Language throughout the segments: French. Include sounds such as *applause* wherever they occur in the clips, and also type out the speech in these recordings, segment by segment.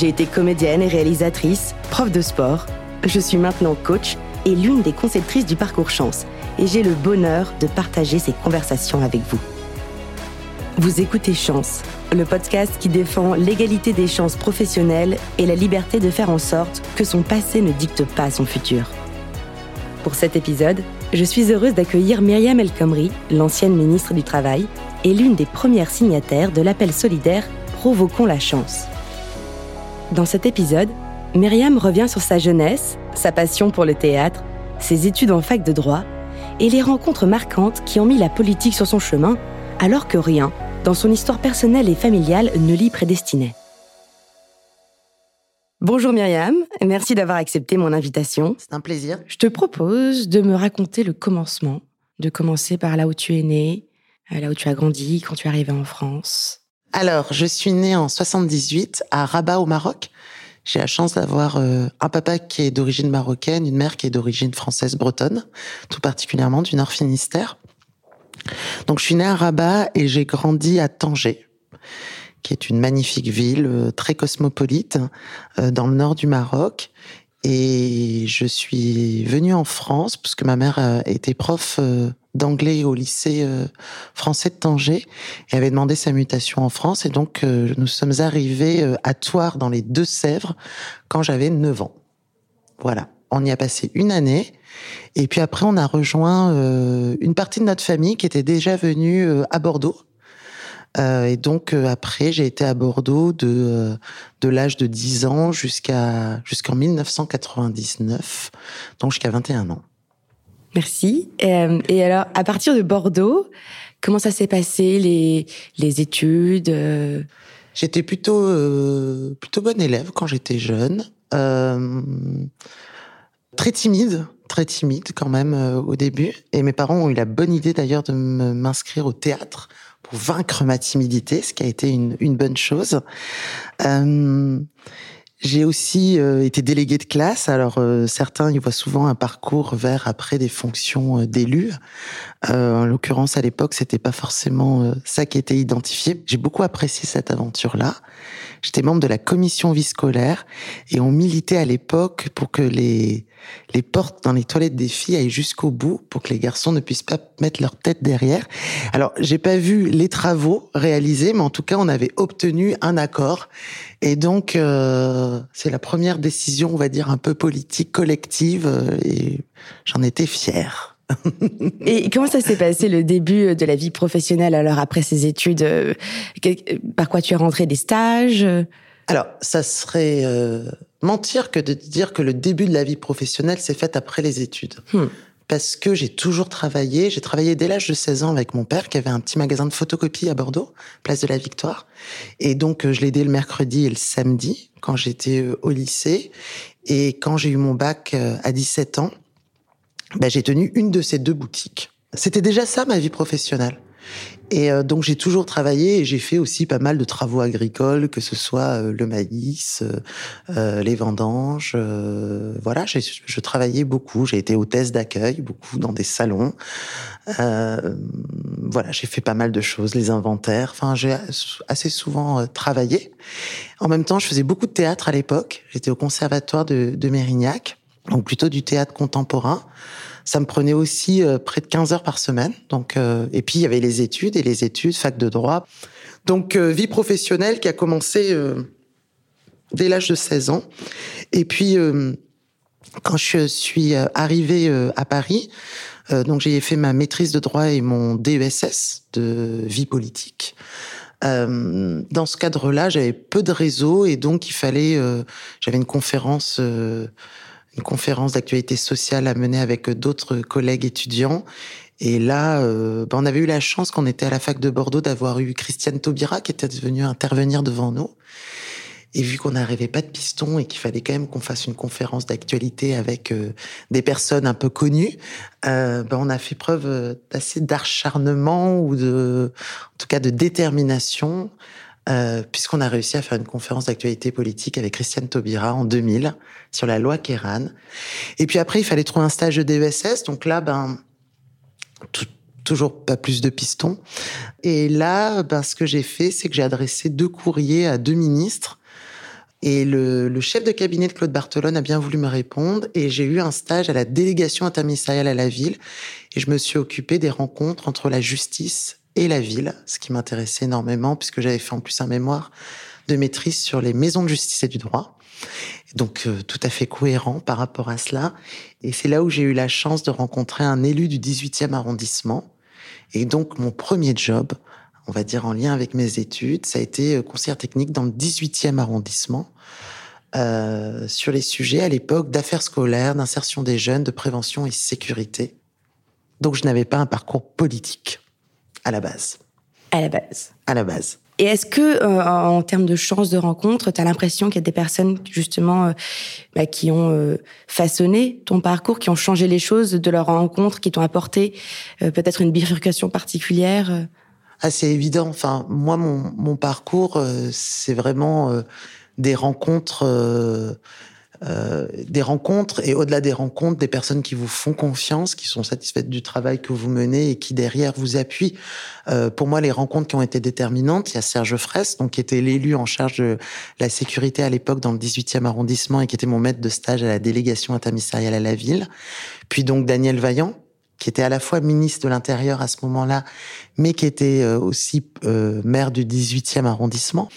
J'ai été comédienne et réalisatrice, prof de sport. Je suis maintenant coach et l'une des conceptrices du parcours chance. Et j'ai le bonheur de partager ces conversations avec vous. Vous écoutez Chance, le podcast qui défend l'égalité des chances professionnelles et la liberté de faire en sorte que son passé ne dicte pas son futur. Pour cet épisode, je suis heureuse d'accueillir Myriam El Khomri, l'ancienne ministre du Travail, et l'une des premières signataires de l'appel solidaire Provoquons la chance. Dans cet épisode, Myriam revient sur sa jeunesse, sa passion pour le théâtre, ses études en fac de droit et les rencontres marquantes qui ont mis la politique sur son chemin, alors que rien, dans son histoire personnelle et familiale, ne l'y prédestinait. Bonjour Myriam, merci d'avoir accepté mon invitation. C'est un plaisir. Je te propose de me raconter le commencement, de commencer par là où tu es né, là où tu as grandi, quand tu es arrivé en France. Alors, je suis née en 78 à Rabat au Maroc. J'ai la chance d'avoir euh, un papa qui est d'origine marocaine, une mère qui est d'origine française bretonne, tout particulièrement du Nord Finistère. Donc je suis née à Rabat et j'ai grandi à Tanger, qui est une magnifique ville euh, très cosmopolite euh, dans le nord du Maroc. Et je suis venue en France parce que ma mère était prof d'anglais au lycée euh, français de Tanger et avait demandé sa mutation en France. Et donc, euh, nous sommes arrivés euh, à Toire dans les Deux-Sèvres quand j'avais 9 ans. Voilà. On y a passé une année. Et puis après, on a rejoint une partie de notre famille qui était déjà venue à Bordeaux. et donc après, j'ai été à Bordeaux de de l'âge de 10 ans jusqu'à jusqu'en 1999, donc jusqu'à 21 ans. Merci. Euh, et, alors, à partir de Bordeaux, comment ça s'est passé les, les études euh? J'étais plutôt euh, plutôt bonne élève quand j'étais jeune, très timide, très timide quand même au début. Et mes parents ont eu la bonne idée d'ailleurs de m'inscrire au théâtre pour vaincre ma timidité, ce qui a été une bonne chose. J'ai aussi euh, été délégué de classe. Alors euh, certains y voient souvent un parcours vers après des fonctions euh, d'élu. en l'occurrence, à l'époque, c'était pas forcément ça qui était identifié. J'ai beaucoup apprécié cette aventure-là. J'étais membre de la commission vie scolaire et on militait à l'époque pour que les les portes dans les toilettes des filles aillent jusqu'au bout pour que les garçons ne puissent pas mettre leur tête derrière. Alors, j'ai pas vu les travaux réalisés, mais en tout cas, on avait obtenu un accord. Et donc, euh, c'est la première décision, on va dire, un peu politique, collective, euh, et j'en étais fier. Et comment ça s'est passé le début de la vie professionnelle alors après ces études euh, Par quoi tu es rentré des stages? Alors, ça serait euh, mentir que de dire que le début de la vie professionnelle s'est fait après les études. Hmm. Parce que j'ai toujours travaillé. J'ai travaillé dès l'âge de 16 ans avec mon père qui avait un petit magasin de photocopie à Bordeaux, place de la Victoire. Et donc, euh, je l'ai aidé le mercredi et le samedi quand j'étais au lycée. Et quand j'ai eu mon bac à 17 ans, bah, j'ai tenu une de ces deux boutiques. C'était déjà ça ma vie professionnelle. Et euh, donc j'ai toujours travaillé et j'ai fait aussi pas mal de travaux agricoles, que ce soit euh, le maïs, euh, les vendanges. voilà, je travaillais beaucoup. J'ai été hôtesse d'accueil, beaucoup dans des salons. voilà, j'ai fait pas mal de choses, les inventaires. Enfin, j'ai assez souvent travaillé. En même temps, je faisais beaucoup de théâtre à l'époque. J'étais au conservatoire de, de Mérignac donc plutôt du théâtre contemporain. Ça me prenait aussi euh, près de 15 heures par semaine. Donc, euh, et puis il y avait les études et les études, fac de droit. Donc euh, vie professionnelle qui a commencé dès l'âge de 16 ans. Et puis quand je suis arrivée à Paris, donc j'ai fait ma maîtrise de droit et mon DESS de vie politique. dans ce cadre-là, j'avais peu de réseau et donc il fallait, j'avais une conférence une conférence d'actualité sociale à mener avec d'autres collègues étudiants. Et là, euh, ben, on avait eu la chance qu'on était à la fac de Bordeaux d'avoir eu Christiane Taubira qui était venue intervenir devant nous. Et vu qu'on n'arrivait pas de piston et qu'il fallait quand même qu'on fasse une conférence d'actualité avec euh, des personnes un peu connues, euh, ben on a fait preuve euh, d'assez d'acharnement ou de, en tout cas de détermination, euh, puisqu'on a réussi à faire une conférence d'actualité politique avec Christiane Taubira en 2000 sur la loi Kéran. Et puis après, il fallait trouver un stage de DESS. Donc là, ben, tout, toujours pas plus de pistons. Et là, ben, ce que j'ai fait, c'est que j'ai adressé deux courriers à deux ministres et le, chef de cabinet de Claude Barthelone a bien voulu me répondre et j'ai eu un stage à la délégation interministérielle à la ville et je me suis occupé des rencontres entre la justice et la ville, ce qui m'intéressait énormément puisque j'avais fait en plus un mémoire de maîtrise sur les maisons de justice et du droit. Donc euh, tout à fait cohérent par rapport à cela. Et c'est là où j'ai eu la chance de rencontrer un élu du 18e arrondissement. Et donc mon premier job, on va dire en lien avec mes études. Ça a été euh, conseillère technique dans le 18e arrondissement euh, sur les sujets à l'époque d'affaires scolaires, d'insertion des jeunes, de prévention et sécurité. Donc je n'avais pas un parcours politique à la base. À la base. À la base. Et est-ce que, euh, en termes de chances de rencontre, tu as l'impression qu'il y a des personnes justement bah, qui ont façonné ton parcours, qui ont changé les choses de leur rencontre, qui t'ont apporté peut-être une bifurcation particulière assez évident. Enfin, moi, mon, mon parcours, euh, c'est vraiment euh, des rencontres, euh, euh, des rencontres, et au-delà des rencontres, des personnes qui vous font confiance, qui sont satisfaites du travail que vous menez et qui derrière vous appuient. pour moi, les rencontres qui ont été déterminantes, il y a Serge Fraisse, donc qui était l'élu en charge de la sécurité à l'époque dans le 18e arrondissement et qui était mon maître de stage à la délégation interministérielle à la ville. Puis donc Daniel Vaillant, qui était à la fois ministre de l'Intérieur à ce moment-là, mais qui était euh, aussi euh, maire du 18e arrondissement.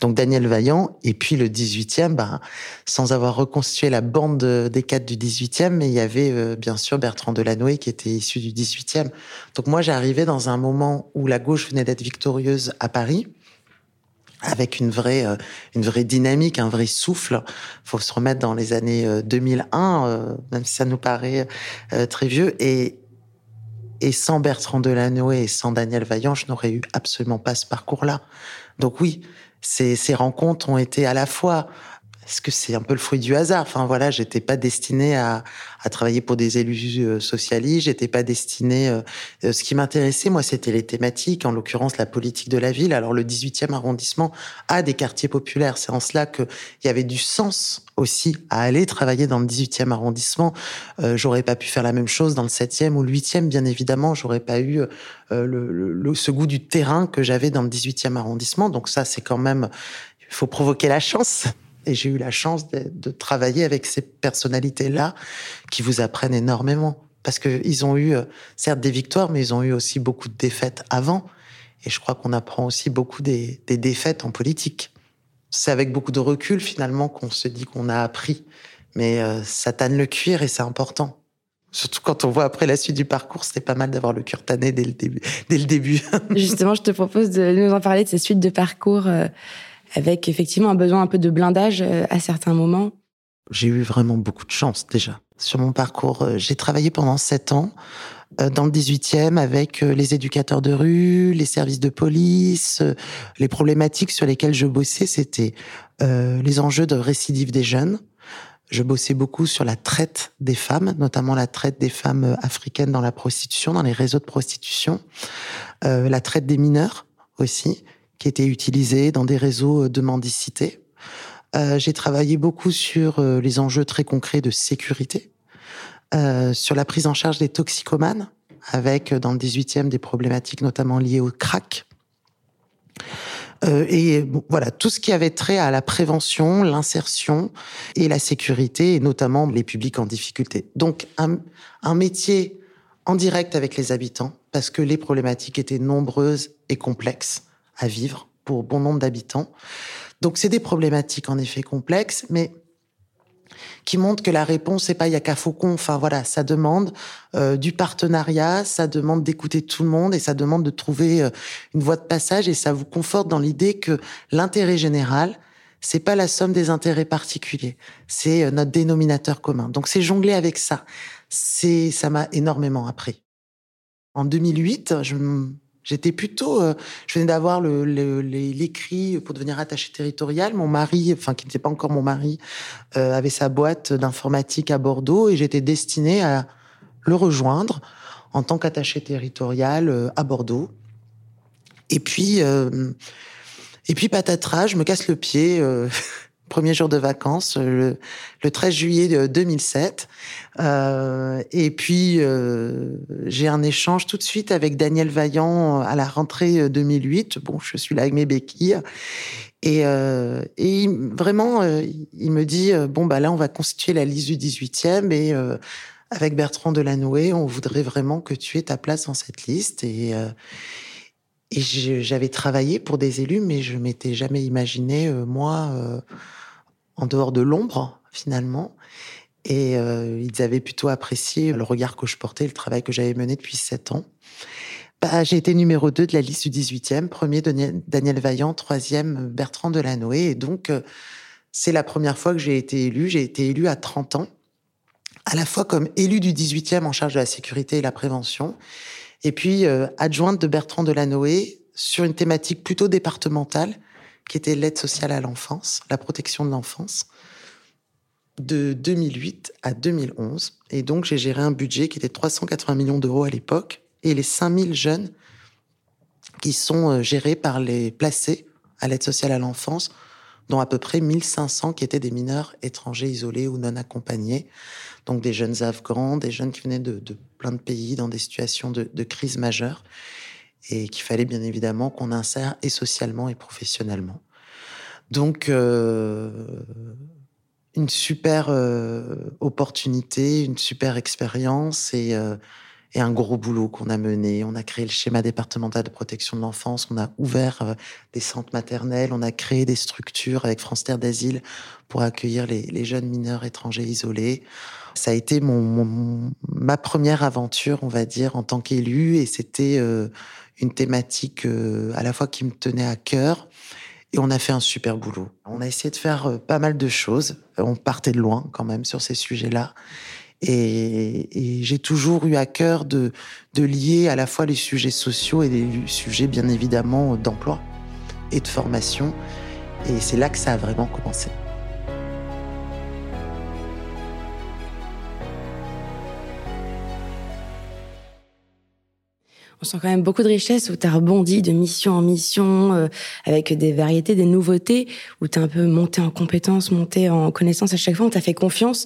Donc Daniel Vaillant, et puis le 18e, bah, sans avoir reconstitué la bande des cadres du 18e, mais il y avait euh, bien sûr Bertrand Delanoë qui était issu du 18e. Donc moi, j'arrivais dans un moment où la gauche venait d'être victorieuse à Paris avec une vraie une vraie dynamique, un vrai souffle. Faut se remettre dans les années 2001, même si ça nous paraît très vieux. Et et sans Bertrand Delanoë et sans Daniel Vaillant, je n'aurais eu absolument pas ce parcours-là. Donc oui, ces, rencontres ont été à la fois est-ce que c'est un peu le fruit du hasard Enfin voilà, j'étais pas destinée à, à, travailler pour des élus euh, socialistes. J'étais pas destinée. Euh, euh, ce qui m'intéressait, moi, c'était les thématiques, en l'occurrence la politique de la ville. Alors le 18e arrondissement a des quartiers populaires. C'est en cela qu'il y avait du sens aussi à aller travailler dans le 18e arrondissement. Euh, j'aurais pas pu faire la même chose dans le 7e ou le 8e, bien évidemment. J'aurais pas eu le, le, ce goût du terrain que j'avais dans le 18e arrondissement. Donc ça, c'est quand même. Il faut provoquer la chance. Et j'ai eu la chance de, travailler avec ces personnalités-là qui vous apprennent énormément. Parce qu'ils ont eu, euh, certes, des victoires, mais ils ont eu aussi beaucoup de défaites avant. Et je crois qu'on apprend aussi beaucoup des, défaites en politique. C'est avec beaucoup de recul, finalement, qu'on se dit qu'on a appris. Mais euh, ça tanne le cuir et c'est important. Surtout quand on voit après la suite du parcours, c'était pas mal d'avoir le cuir tanné dès le début. Dès le début. *laughs* Justement, je te propose de nous en parler de ces suites de parcours. Euh, avec effectivement un besoin un peu de blindage euh, à certains moments. J'ai eu vraiment beaucoup de chance déjà sur mon parcours. Euh, j'ai travaillé pendant sept ans euh, dans le 18e avec les éducateurs de rue, les services de police. Les problématiques sur lesquelles je bossais, c'était les enjeux de récidive des jeunes. Je bossais beaucoup sur la traite des femmes, notamment la traite des femmes africaines dans la prostitution, dans les réseaux de prostitution, la traite des mineurs aussi, qui étaient utilisés dans des réseaux de mendicité. Euh, j'ai travaillé beaucoup sur euh, les enjeux très concrets de sécurité, euh, sur la prise en charge des toxicomanes, avec dans le 18e des problématiques notamment liées au crack. et voilà, tout ce qui avait trait à la prévention, l'insertion et la sécurité, et notamment les publics en difficulté. Donc un, un métier en direct avec les habitants, parce que les problématiques étaient nombreuses et complexes à vivre pour bon nombre d'habitants. Donc c'est des problématiques en effet complexes, mais qui montrent que la réponse c'est pas il y a qu'à Faucon. Enfin voilà, ça demande euh, du partenariat, ça demande d'écouter tout le monde et ça demande de trouver euh, une voie de passage et ça vous conforte dans l'idée que l'intérêt général c'est pas la somme des intérêts particuliers, c'est euh, notre dénominateur commun. Donc c'est jongler avec ça. C'est ça m'a énormément appris. En 2008, je J'étais plutôt, euh, je venais d'avoir l'écrit pour devenir attaché territorial. Mon mari, enfin qui n'était pas encore mon mari, euh, avait sa boîte d'informatique à Bordeaux et j'étais destinée à le rejoindre en tant qu'attaché territorial euh, à Bordeaux. Et puis, et puis patatras, je me casse le pied. *laughs* premier jour de vacances, le, le 13 juillet 2007. Euh, et puis, euh, j'ai un échange tout de suite avec Daniel Vaillant à la rentrée 2008. Bon, je suis là avec mes béquilles. Et, euh, vraiment, euh, il me dit, euh, bon, bah là, on va constituer la liste du 18e et avec Bertrand Delanoë, on voudrait vraiment que tu aies ta place dans cette liste. Et, et j'avais travaillé pour des élus, mais je m'étais jamais imaginé, moi, en dehors de l'ombre, finalement. Et euh, ils avaient plutôt apprécié le regard que je portais, le travail que j'avais mené depuis sept ans. Bah, j'ai été numéro 2 de la liste du 18e, premier Daniel Vaillant, troisième Bertrand Delanoë. Et donc, euh, c'est la première fois que j'ai été élu. J'ai été élu à 30 ans, à la fois comme élu du 18e en charge de la sécurité et la prévention, et puis euh, adjointe de Bertrand Delanoë sur une thématique plutôt départementale, qui était l'aide sociale à l'enfance, la protection de l'enfance, de 2008 à 2011. Et donc, j'ai géré un budget qui était 380 millions d'euros à l'époque, et les 5000 jeunes qui sont euh, gérés par les placés à l'aide sociale à l'enfance, dont à peu près 1500 qui étaient des mineurs étrangers isolés ou non accompagnés. Donc des jeunes afghans, des jeunes qui venaient de, plein de pays dans des situations de, crise majeure et qu'il fallait bien évidemment qu'on insère et socialement et professionnellement. Donc, euh, une super euh, opportunité, une super expérience et, euh, et, un gros boulot qu'on a mené. On a créé le schéma départemental de protection de l'enfance, on a ouvert euh, des centres maternels, on a créé des structures avec France Terre d'Asile pour accueillir les, les, jeunes mineurs étrangers isolés. Ça a été mon, mon, ma première aventure, on va dire, en tant qu'élu et c'était euh, une thématique euh, à la fois qui me tenait à cœur et on a fait un super boulot. On a essayé de faire euh, pas mal de choses. On partait de loin quand même sur ces sujets-là. Et, j'ai toujours eu à cœur de, de lier à la fois les sujets sociaux et les sujets bien évidemment d'emploi et de formation. Et c'est là que ça a vraiment commencé. on sent quand même beaucoup de richesse où tu as rebondi de mission en mission euh, avec des variétés, des nouveautés, où tu as un peu monté en compétences, monté en connaissances à chaque fois, on t'a fait confiance.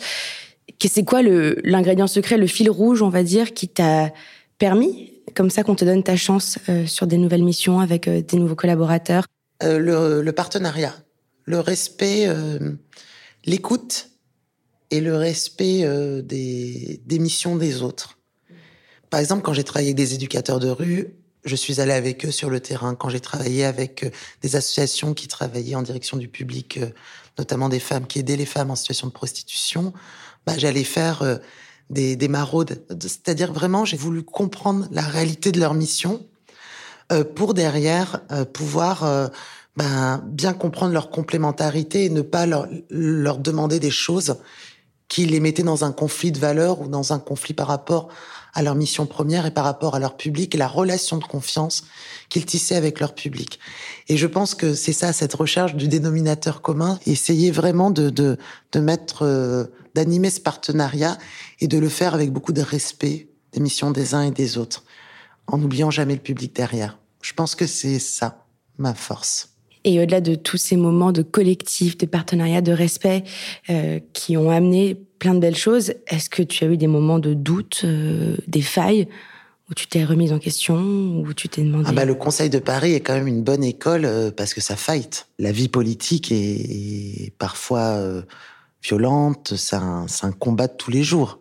C'est quoi l'ingrédient secret, le fil rouge, on va dire, qui t'a permis, comme ça, qu'on te donne ta chance euh, sur des nouvelles missions avec euh, des nouveaux collaborateurs? Le, le, partenariat, le respect, l'écoute et le respect des, des missions des autres. Par exemple, quand j'ai travaillé avec des éducateurs de rue, je suis allée avec eux sur le terrain. Quand j'ai travaillé avec euh, des associations qui travaillaient en direction du public, euh, notamment des femmes qui aidaient les femmes en situation de prostitution, bah, j'allais faire euh, des, des maraudes. C'est-à-dire vraiment, j'ai voulu comprendre la réalité de leur mission pour derrière pouvoir ben, bien comprendre leur complémentarité et ne pas leur, leur demander des choses qui les mettaient dans un conflit de valeurs ou dans un conflit par rapport à leur mission première et par rapport à leur public et la relation de confiance qu'ils tissaient avec leur public. Et je pense que c'est ça, cette recherche du dénominateur commun, essayer vraiment de, de, de mettre, euh, d'animer ce partenariat et de le faire avec beaucoup de respect des missions des uns et des autres, en n'oubliant jamais le public derrière. Je pense que c'est ça, ma force. Et au-delà de tous ces moments de collectif, de partenariat, de respect euh, qui ont amené plein de belles choses, est-ce que tu as eu des moments de doute, euh, des failles où tu t'es remise en question, où tu t'es demandé ah bah, Le Conseil de Paris est quand même une bonne école euh, parce que ça fight. La vie politique est, est parfois violente, c'est un, un, combat de tous les jours.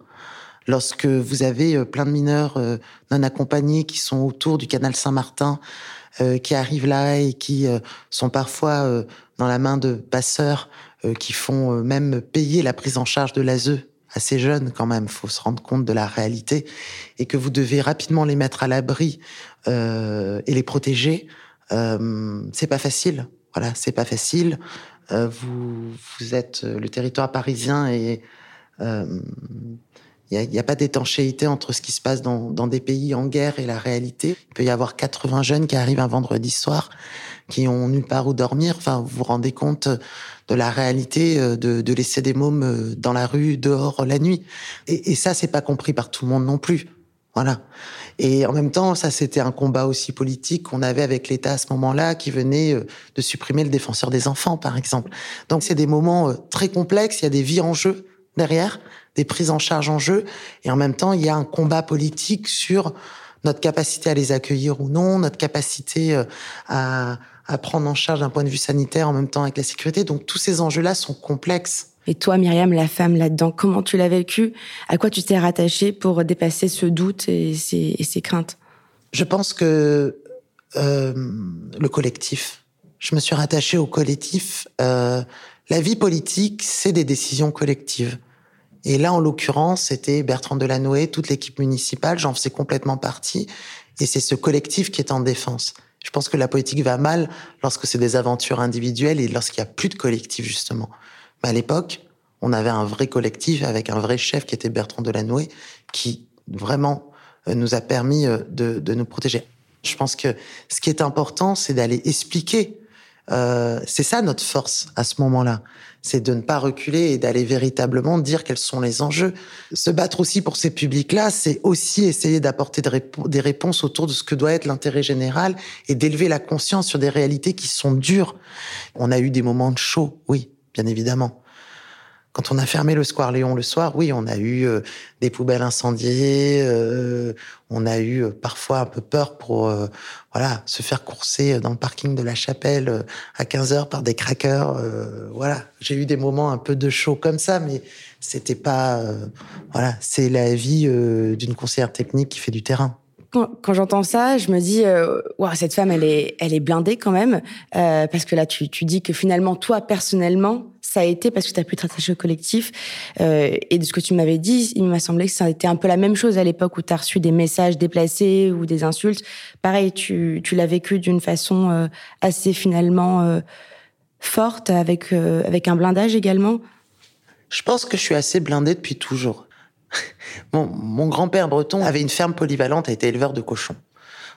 Lorsque vous avez euh, plein de mineurs euh, non accompagnés qui sont autour du canal Saint-Martin, euh, qui arrivent là et qui sont parfois dans la main de passeurs qui font même payer la prise en charge de l'ASE à ces jeunes quand même, faut se rendre compte de la réalité et que vous devez rapidement les mettre à l'abri et les protéger. c'est pas facile. Voilà, c'est pas facile. Vous, vous êtes le territoire parisien et il Il n'y a, pas d'étanchéité entre ce qui se passe dans, dans, des pays en guerre et la réalité. Il peut y avoir 80 jeunes qui arrivent un vendredi soir, qui ont nulle part où dormir. Enfin, vous vous rendez compte de la réalité euh, de, de laisser des mômes euh, dans la rue, dehors, la nuit. Et, et ça, c'est pas compris par tout le monde non plus. Voilà. Et en même temps, ça, c'était un combat aussi politique qu'on avait avec l'État à ce moment-là, qui venait euh, de supprimer le défenseur des enfants, par exemple. Donc, c'est des moments très complexes. Il y a des vies en jeu derrière des prises en charge en jeu, et en même temps, il y a un combat politique sur notre capacité à les accueillir ou non, notre capacité euh, à, à prendre en charge d'un point de vue sanitaire en même temps avec la sécurité. Donc tous ces enjeux-là sont complexes. Et toi, Myriam, la femme là-dedans, comment tu l'as vécu? À quoi tu t'es rattachée pour dépasser ce doute et ces, craintes? Je pense que euh, le collectif. Je me suis rattachée au collectif. Euh, la vie politique, c'est des décisions collectives. Et là, en l'occurrence, c'était Bertrand Delanoë, toute l'équipe municipale, j'en faisais complètement partie. Et c'est ce collectif qui est en défense. Je pense que la politique va mal lorsque c'est des aventures individuelles et lorsqu'il n'y a plus de collectif, justement. Mais à l'époque, on avait un vrai collectif avec un vrai chef qui était Bertrand Delanoë, qui vraiment euh, nous a permis euh, de, de nous protéger. Je pense que ce qui est important, c'est d'aller expliquer. Euh, c'est ça notre force à ce moment-là c'est de ne pas reculer et d'aller véritablement dire quels sont les enjeux. Se battre aussi pour ces publics-là, c'est aussi essayer d'apporter des réponses autour de ce que doit être l'intérêt général et d'élever la conscience sur des réalités qui sont dures. On a eu des moments de chaud, oui, bien évidemment. Quand on a fermé le Square Léon le soir, oui, on a eu euh, des poubelles incendiées, euh, on a eu euh, parfois un peu peur pour voilà se faire courser dans le parking de la chapelle à 15 heures par des crackers. voilà, j'ai eu des moments un peu de chaud comme ça, mais c'était pas voilà, c'est la vie d'une conseillère technique qui fait du terrain. Quand, j'entends ça, je me dis, euh, cette femme, elle est, elle est blindée quand même, euh, parce que là, tu, tu dis que finalement, toi, personnellement, ça a été parce que tu as pu te rattacher au collectif. Euh, et de ce que tu m'avais dit, il m'a semblé que ça a été un peu la même chose à l'époque où tu as reçu des messages déplacés ou des insultes. Pareil, tu, tu l'as vécu d'une façon euh, assez finalement euh, forte, avec, euh, avec un blindage également. Je pense que je suis assez blindée depuis toujours. *laughs* Mon, grand-père breton avait une ferme polyvalente, a été éleveur de cochons.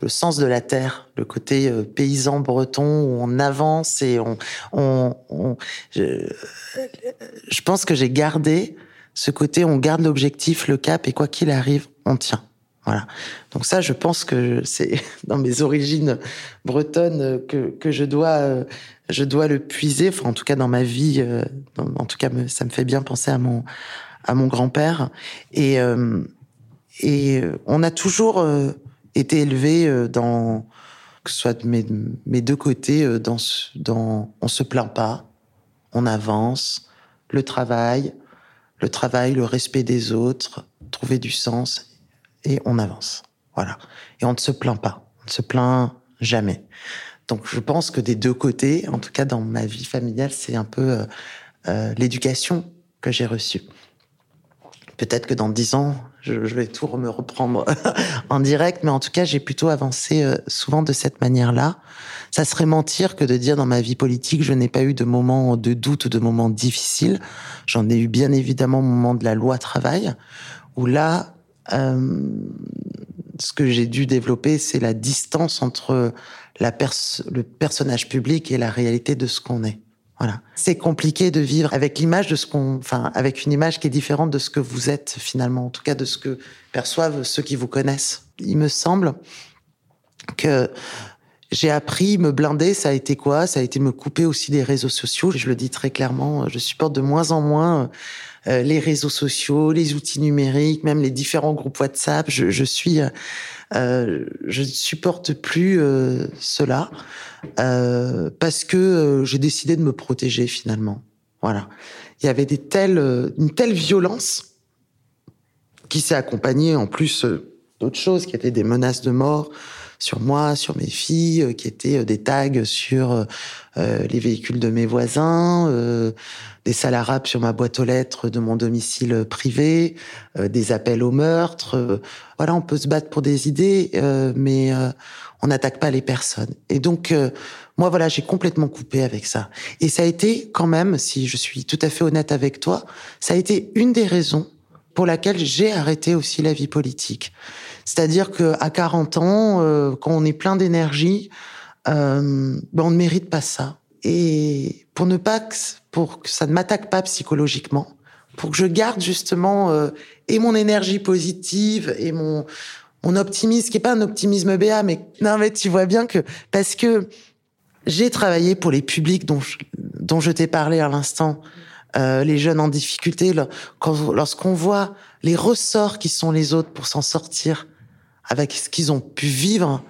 Le sens de la terre, le côté euh, paysan breton où on avance et on, on, je, pense que j'ai gardé ce côté, on garde l'objectif, le cap et quoi qu'il arrive, on tient. Voilà. Donc ça, je pense que c'est *laughs* dans mes origines bretonnes que, que je dois euh, je dois le puiser. Enfin, en tout cas dans ma vie, euh, en tout cas, ça me fait bien penser à mon à mon grand-père. Et, euh, et on a toujours euh, été élevés euh, dans, que ce soit de mes, mes deux côtés, dans, dans, on se plaint pas, on avance, le travail, le travail, le respect des autres, trouver du sens, et on avance. Voilà. Et on ne se plaint pas. On ne se plaint jamais. Donc je pense que des deux côtés, en tout cas dans ma vie familiale, c'est un peu euh, l'éducation que j'ai reçue. Peut-être que dans dix ans, je, vais tout me reprendre *laughs* en direct, mais en tout cas, j'ai plutôt avancé euh, souvent de cette manière-là. Ça serait mentir que de dire dans ma vie politique, je n'ai pas eu de moments de doute ou de moments difficiles. J'en ai eu bien évidemment au moment de la loi travail, où là, euh, ce que j'ai dû développer, c'est la distance entre la le personnage public et la réalité de ce qu'on est. C'est compliqué de vivre avec l'image de ce qu'on, enfin, avec une image qui est différente de ce que vous êtes finalement, en tout cas de ce que perçoivent ceux qui vous connaissent. Il me semble que j'ai appris me blinder, ça a été quoi? Ça a été me couper aussi des réseaux sociaux. Je le dis très clairement, je supporte de moins en moins euh, les réseaux sociaux, les outils numériques, même les différents groupes WhatsApp. Je, je suis euh, je ne supporte plus euh, cela euh, parce que euh, j'ai décidé de me protéger finalement. Voilà. Il y avait des telles, une telle violence qui s'est accompagnée en plus d'autres choses qui étaient des menaces de mort sur moi, sur mes filles, qui étaient des tags sur les véhicules de mes voisins, des salariés sur ma boîte aux lettres de mon domicile privé, euh, des appels au meurtre. Euh, voilà, on peut se battre pour des idées, euh, mais on n'attaque pas les personnes. Et donc, moi, voilà, j'ai complètement coupé avec ça. Et ça a été quand même, si je suis tout à fait honnête avec toi, ça a été une des raisons pour laquelle j'ai arrêté aussi la vie politique. C'est-à-dire que à 40 ans, euh, quand on est plein d'énergie, euh, ben on ne mérite pas ça. Et pour ne pas que, ça ne m'attaque pas psychologiquement, pour que je garde justement euh, et mon énergie positive et mon optimisme, qui est pas un optimisme béat, mais non mais tu vois bien que parce que j'ai travaillé pour les publics dont dont je t'ai parlé à l'instant, euh, les jeunes en difficulté, lorsqu'on voit les ressorts qui sont les autres pour s'en sortir avec ce qu'ils ont pu vivre,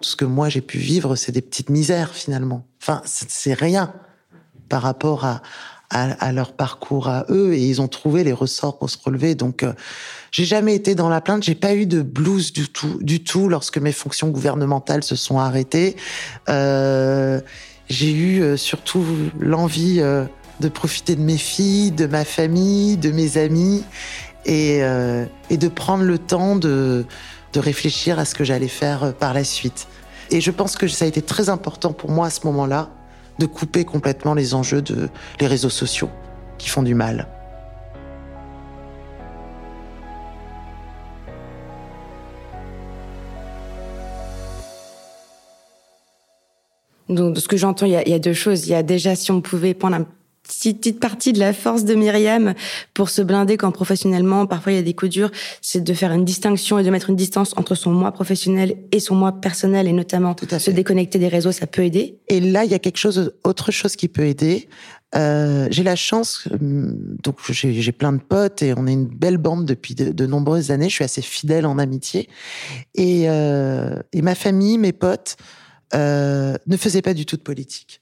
ce que moi j'ai pu vivre, c'est des petites misères finalement. Enfin, c'est rien par rapport à, leur parcours à eux et ils ont trouvé les ressorts pour se relever. Donc, euh, j'ai jamais été dans la plainte. J'ai pas eu de blues du tout, du tout lorsque mes fonctions gouvernementales se sont arrêtées. Euh, j'ai eu euh, surtout l'envie de profiter de mes filles, de ma famille, de mes amis et, et de prendre le temps de, réfléchir à ce que j'allais faire par la suite. Et je pense que ça a été très important pour moi à ce moment-là de couper complètement les enjeux de les réseaux sociaux qui font du mal. Donc, de ce que j'entends, il, y, a, deux choses. Il y a déjà, si on pouvait prendre un petite, partie de la force de Myriam pour se blinder quand professionnellement, parfois il y a des coups durs, c'est de faire une distinction et de mettre une distance entre son moi professionnel et son moi personnel et notamment se déconnecter des réseaux, ça peut aider. Et là, il y a quelque chose, autre chose qui peut aider. Euh, j'ai la chance, hum, donc j'ai plein de potes et on est une belle bande depuis de, nombreuses années. Je suis assez fidèle en amitié et, euh, et ma famille, mes potes euh, ne faisaient pas du tout de politique.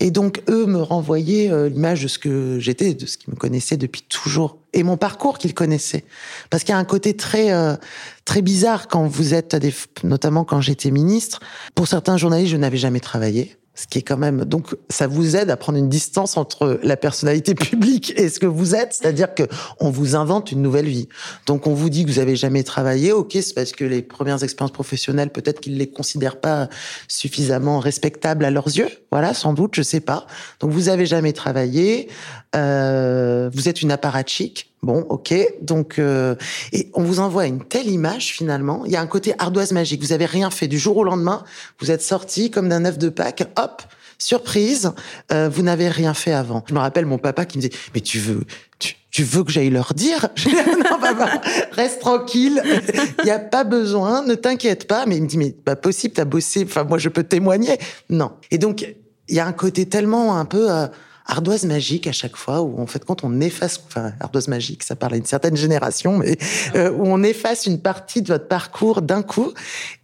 Et donc, eux me renvoyaient euh, l'image de ce que j'étais, de ce qu'ils me connaissaient depuis toujours, et mon parcours qu'ils connaissaient. Parce qu'il y a un côté très euh, très bizarre quand vous êtes, des, notamment quand j'étais ministre. Pour certains journalistes, je n'avais jamais travaillé ce qui est quand même donc ça vous aide à prendre une distance entre la personnalité publique et ce que vous êtes, c'est-à-dire que on vous invente une nouvelle vie. Donc on vous dit que vous avez jamais travaillé, ok, c'est parce que les premières expériences professionnelles peut-être qu'ils les considèrent pas suffisamment respectables à leurs yeux, voilà, sans doute, je sais pas. Donc vous avez jamais travaillé, euh, vous êtes une apparatchik, Bon, ok. Donc, euh, et on vous envoie une telle image finalement. Il y a un côté ardoise magique. Vous avez rien fait du jour au lendemain. Vous êtes sorti comme d'un œuf de Pâques. Hop, surprise. Euh, vous n'avez rien fait avant. Je me rappelle mon papa qui me disait mais tu veux tu, veux que j'aille leur dire *laughs* Non, papa, reste tranquille. Il n'y a pas besoin. Ne t'inquiète pas. Mais il me dit mais pas possible. T'as bossé. Enfin moi je peux témoigner. Non. Et donc il y a un côté tellement un peu euh, ardoise magique à chaque fois, où en fait quand on efface, enfin ardoise magique, ça parle à une certaine génération, mais euh, où on efface une partie de votre parcours d'un coup,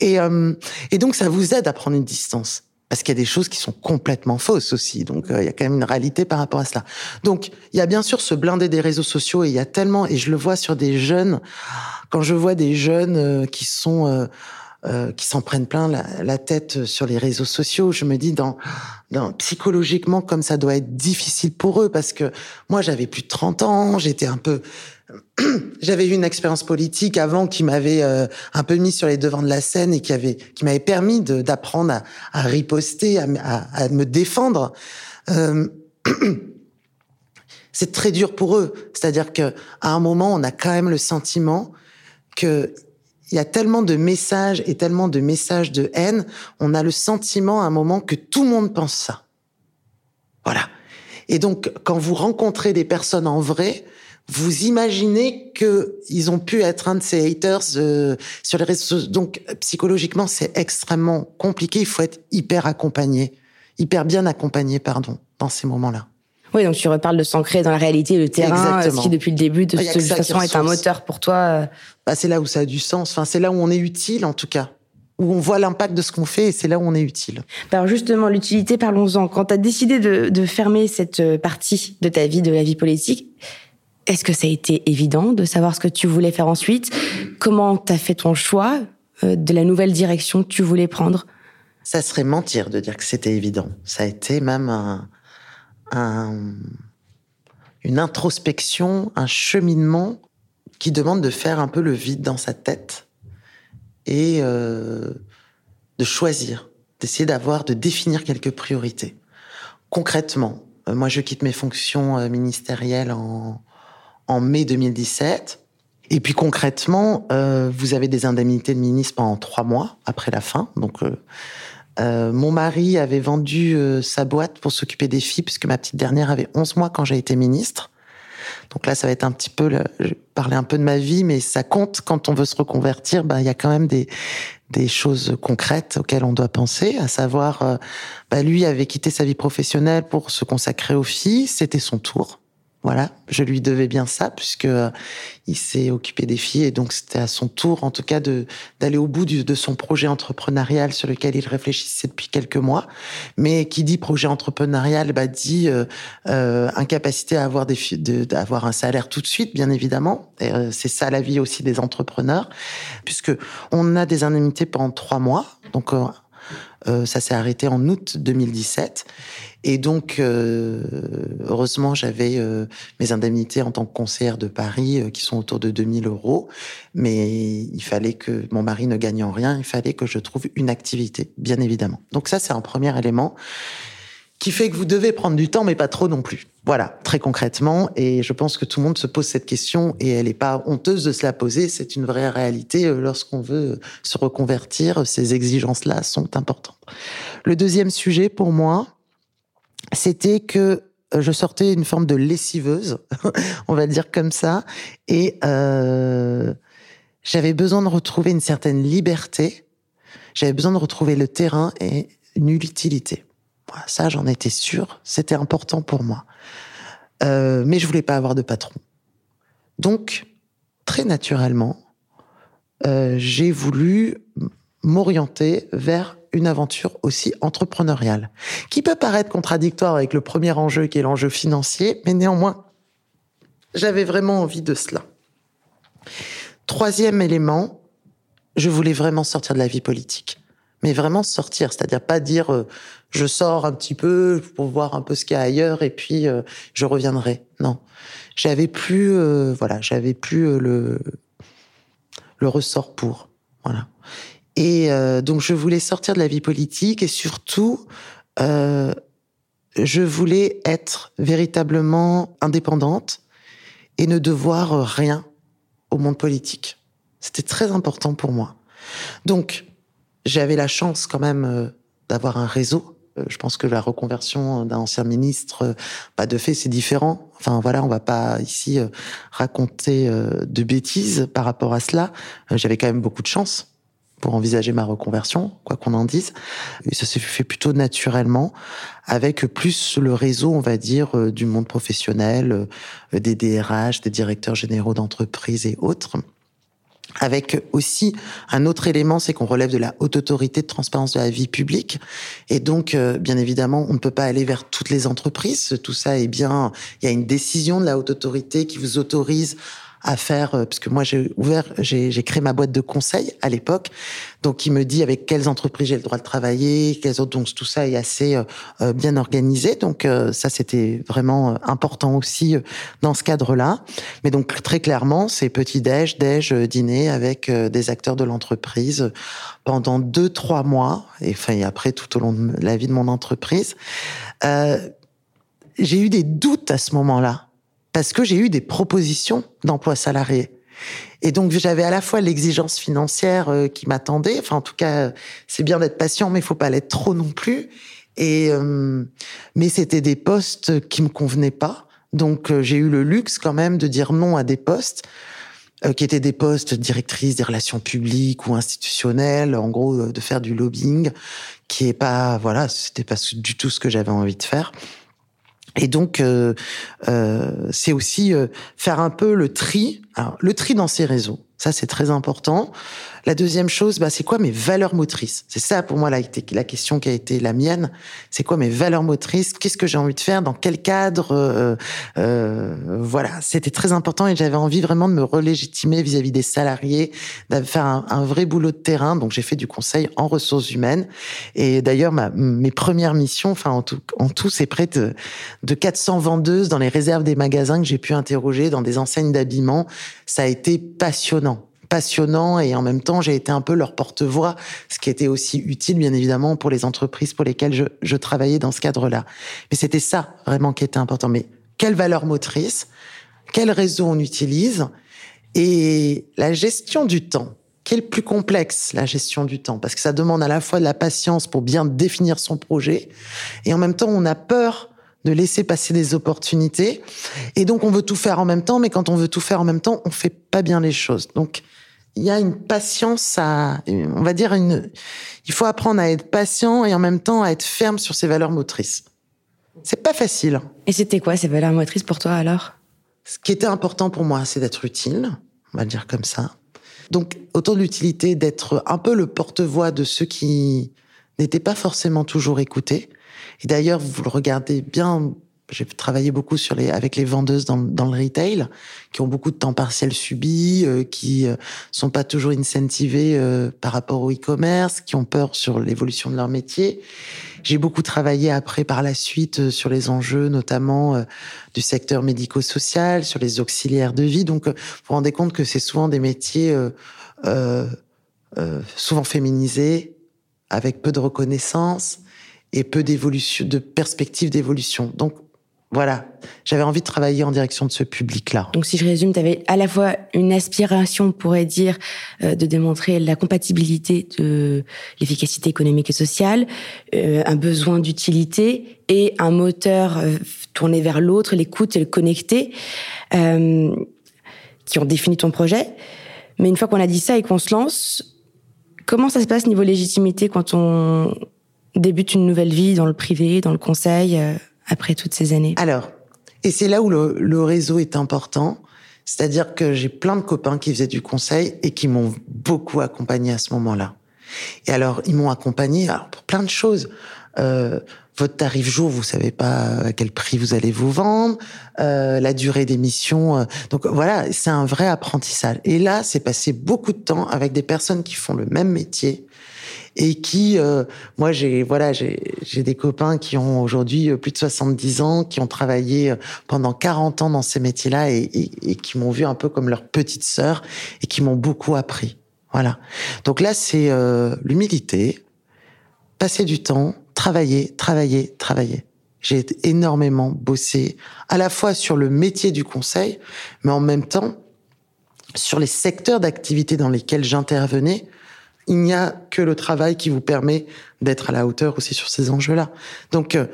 et, euh, et donc ça vous aide à prendre une distance. Parce qu'il y a des choses qui sont complètement fausses aussi. Donc, euh, il y a quand même une réalité par rapport à cela. Donc, il y a bien sûr ce blindé des réseaux sociaux et il y a tellement, et je le vois sur des jeunes, quand je vois des jeunes qui sont euh, qui s'en prennent plein la, tête sur les réseaux sociaux. Je me dis, dans, psychologiquement, comme ça doit être difficile pour eux, parce que moi, j'avais plus de 30 ans, j'étais un peu... *clears throat* j'avais eu une expérience politique avant qui m'avait euh, un peu mis sur les devants de la scène et qui avait qui m'avait permis d'apprendre à, riposter, à me défendre. Euh, *clears throat* c'est très dur pour eux. C'est-à-dire que à un moment, on a quand même le sentiment que il y a tellement de messages et tellement de messages de haine, on a le sentiment à un moment que tout le monde pense ça. Voilà. Et donc, quand vous rencontrez des personnes en vrai, vous imaginez que ils ont pu être un de ces haters euh, sur les réseaux. Donc, psychologiquement, c'est extrêmement compliqué. Il faut être hyper accompagné, hyper bien accompagné, pardon, dans ces moments-là. Oui, donc tu reparles de s'ancrer dans la réalité, le terrain, Exactement. ce qui depuis le début de toute façon est un moteur pour toi. Euh. Bah, c'est là où ça a du sens. Enfin, c'est là où on est utile en tout cas où on voit l'impact de ce qu'on fait et c'est là où on est utile. Bah, alors justement, l'utilité, parlons-en. Quand tu as décidé de, de, fermer cette euh, partie de ta vie, de la vie politique, est-ce que ça a été évident de savoir ce que tu voulais faire ensuite? Comment tu as fait ton choix euh, de la nouvelle direction que tu voulais prendre? Ça serait mentir de dire que c'était évident. Ça a été même un, une introspection, un cheminement qui demande de faire un peu le vide dans sa tête et euh, de choisir, d'essayer d'avoir, de définir quelques priorités. Concrètement, euh, moi je quitte mes fonctions euh, ministérielles en, en mai 2017. Et puis concrètement, vous avez des indemnités de ministre pendant trois mois après la fin. Donc, euh, euh, mon mari avait vendu sa boîte pour s'occuper des filles, puisque ma petite dernière avait 11 mois quand j'ai été ministre. Donc là, ça va être un petit peu, je parler un peu de ma vie, mais ça compte quand on veut se reconvertir. Ben, il y a quand même des, des choses concrètes auxquelles on doit penser, à savoir, bah, lui avait quitté sa vie professionnelle pour se consacrer aux filles, c'était son tour. Voilà, je lui devais bien ça puisque euh, il s'est occupé des filles et donc c'était à son tour, en tout cas, de d'aller au bout de son projet entrepreneurial sur lequel il réfléchissait depuis quelques mois. Mais qui dit projet entrepreneurial, bah dit euh, euh incapacité à avoir des d'avoir un salaire tout de suite, bien évidemment. Euh, c'est ça la vie aussi des entrepreneurs, puisque on a des indemnités pendant trois mois, donc euh, ça s'est arrêté en août 2017. Et donc, euh, heureusement, j'avais euh, mes indemnités en tant que conseillère de Paris qui sont autour de 2000 euros. Mais il fallait que mon mari ne gagne en rien. Il fallait que je trouve une activité, bien évidemment. Donc ça, c'est un premier élément qui fait que vous devez prendre du temps, mais pas trop non plus. Voilà, très concrètement. Et je pense que tout le monde se pose cette question et elle n'est pas honteuse de se la poser. C'est une vraie réalité euh, lorsqu'on veut se reconvertir. Ces exigences-là sont importantes. Le deuxième sujet pour moi, c'était que euh, je sortais une forme de lessiveuse, *laughs* on va dire comme ça, et euh, j'avais besoin de retrouver une certaine liberté. J'avais besoin de retrouver le terrain et une utilité. Ça, j'en étais sûr. C'était important pour moi. Euh, mais je voulais pas avoir de patron. Donc, très naturellement, euh, j'ai voulu m'orienter vers une aventure aussi entrepreneuriale, qui peut paraître contradictoire avec le premier enjeu qui est l'enjeu financier, mais néanmoins, j'avais vraiment envie de cela. Troisième élément, je voulais vraiment sortir de la vie politique mais vraiment sortir, c'est-à-dire pas dire euh, je sors un petit peu pour voir un peu ce qu'il y a ailleurs et puis euh, je reviendrai. Non, j'avais plus, euh, voilà, j'avais plus le le ressort pour, voilà. Et donc je voulais sortir de la vie politique et surtout je voulais être véritablement indépendante et ne devoir rien au monde politique. C'était très important pour moi. Donc j'avais la chance quand même euh, d'avoir un réseau. Euh, je pense que la reconversion d'un ancien ministre, pas de fait, c'est différent. Enfin voilà, on va pas ici euh, raconter de bêtises par rapport à cela. J'avais quand même beaucoup de chance pour envisager ma reconversion, quoi qu'on en dise. Ça s'est fait plutôt naturellement, avec plus le réseau, on va dire, du monde professionnel, des DRH, des directeurs généraux d'entreprise et autres avec aussi un autre élément, c'est qu'on relève de la haute autorité de transparence de la vie publique. Et donc, euh, bien évidemment, on ne peut pas aller vers toutes les entreprises. Tout ça est bien, il y a une décision de la haute autorité qui vous autorise à faire, euh, parce que moi j'ai ouvert, j'ai créé ma boîte de conseil à l'époque, donc il me dit avec quelles entreprises j'ai le droit de travailler, quelles autres, donc tout ça est assez euh, euh, bien organisé, donc ça c'était vraiment important aussi dans ce cadre-là. Mais donc très clairement, c'est petit déj, déj, dîner avec des acteurs de l'entreprise pendant deux trois mois, et enfin et après tout au long de la vie de mon entreprise. j'ai eu des doutes à ce moment-là parce que j'ai eu des propositions d'emploi salarié. Et donc j'avais à la fois l'exigence financière euh, qui m'attendait, enfin en tout cas c'est bien d'être patient, mais il faut pas l'être trop non plus. Et euh, mais c'était des postes qui me convenaient pas, donc euh, j'ai eu le luxe quand même de dire non à des postes qui étaient des postes directrices des relations publiques ou institutionnelles, en gros de faire du lobbying, qui est pas voilà, c'était pas du tout ce que j'avais envie de faire. Et donc, euh, euh, c'est aussi euh, faire un peu le tri, le tri dans ces réseaux. Ça, c'est très important. La deuxième chose, bah, c'est quoi mes valeurs motrices? C'est ça pour moi la, la question qui a été la mienne. C'est quoi mes valeurs motrices? Qu'est-ce que j'ai envie de faire? Dans quel cadre? Euh, euh, Voilà, c'était très important et j'avais envie vraiment de me relégitimer vis-à-vis des salariés, de faire un, un, vrai boulot de terrain. Donc j'ai fait du conseil en ressources humaines. Et d'ailleurs, mes premières missions, enfin en tout, en tout, c'est près de, de 400 vendeuses dans les réserves des magasins que j'ai pu interroger dans des enseignes d'habillement. Ça a été passionnant passionnant et en même temps, j'ai été un peu leur porte-voix, ce qui était aussi utile, bien évidemment, pour les entreprises pour lesquelles je, je travaillais dans ce cadre-là. Mais c'était ça vraiment qui était important. Mais quelle valeur motrice quel réseau on utilise et la gestion du temps. Qui est le plus complexe, la gestion du temps? Parce que ça demande à la fois de la patience pour bien définir son projet et en même temps, on a peur de laisser passer des opportunités. Et donc, on veut tout faire en même temps, mais quand on veut tout faire en même temps, on fait pas bien les choses. Donc, il y a une patience à, on va dire une, il faut apprendre à être patient et en même temps à être ferme sur ses valeurs motrices. C'est pas facile. Et c'était quoi ces valeurs motrices pour toi alors? Ce qui était important pour moi, c'est d'être utile, on va le dire comme ça. Donc, autour de l'utilité, d'être un peu le porte-voix de ceux qui n'étaient pas forcément toujours écoutés. Et d'ailleurs, vous le regardez bien j'ai travaillé beaucoup sur les, avec les vendeuses dans, dans, le retail, qui ont beaucoup de temps partiel subi, euh, qui euh, sont pas toujours incentivées euh, par rapport au e-commerce, qui ont peur sur l'évolution de leur métier. J'ai beaucoup travaillé après par la suite euh, sur les enjeux, notamment du secteur médico-social, sur les auxiliaires de vie. Donc, vous vous rendez compte que c'est souvent des métiers souvent féminisés, avec peu de reconnaissance et peu d'évolution, de perspectives d'évolution. Donc, voilà, j'avais envie de travailler en direction de ce public-là. Donc si je résume, tu avais à la fois une aspiration, on pourrait dire, euh, de démontrer la compatibilité de l'efficacité économique et sociale, euh, un besoin d'utilité et un moteur euh, tourné vers l'autre, l'écoute et le connecter, qui ont défini ton projet. Mais une fois qu'on a dit ça et qu'on se lance, comment ça se passe niveau légitimité quand on débute une nouvelle vie dans le privé, dans le conseil après toutes ces années Alors, et c'est là où le, réseau est important. C'est-à-dire que j'ai plein de copains qui faisaient du conseil et qui m'ont beaucoup accompagné à ce moment-là. Et alors, ils m'ont accompagné pour plein de choses. Euh, votre tarif jour, vous savez pas à quel prix vous allez vous vendre, euh, la durée des missions. Euh. donc voilà, c'est un vrai apprentissage. Et là, c'est passé beaucoup de temps avec des personnes qui font le même métier, et qui, euh, moi, j'ai voilà, j'ai des copains qui ont aujourd'hui euh, plus de 70 ans, qui ont travaillé euh, pendant 40 ans dans ces métiers-là et, et, qui m'ont vu un peu comme leur petite sœur et qui m'ont beaucoup appris. Voilà. Donc là, c'est l'humilité, passer du temps, travailler, travailler, travailler. J'ai énormément bossé à la fois sur le métier du conseil, mais en même temps sur les secteurs d'activité dans lesquels j'intervenais il n'y a que le travail qui vous permet d'être à la hauteur aussi sur ces enjeux-là. Donc, euh,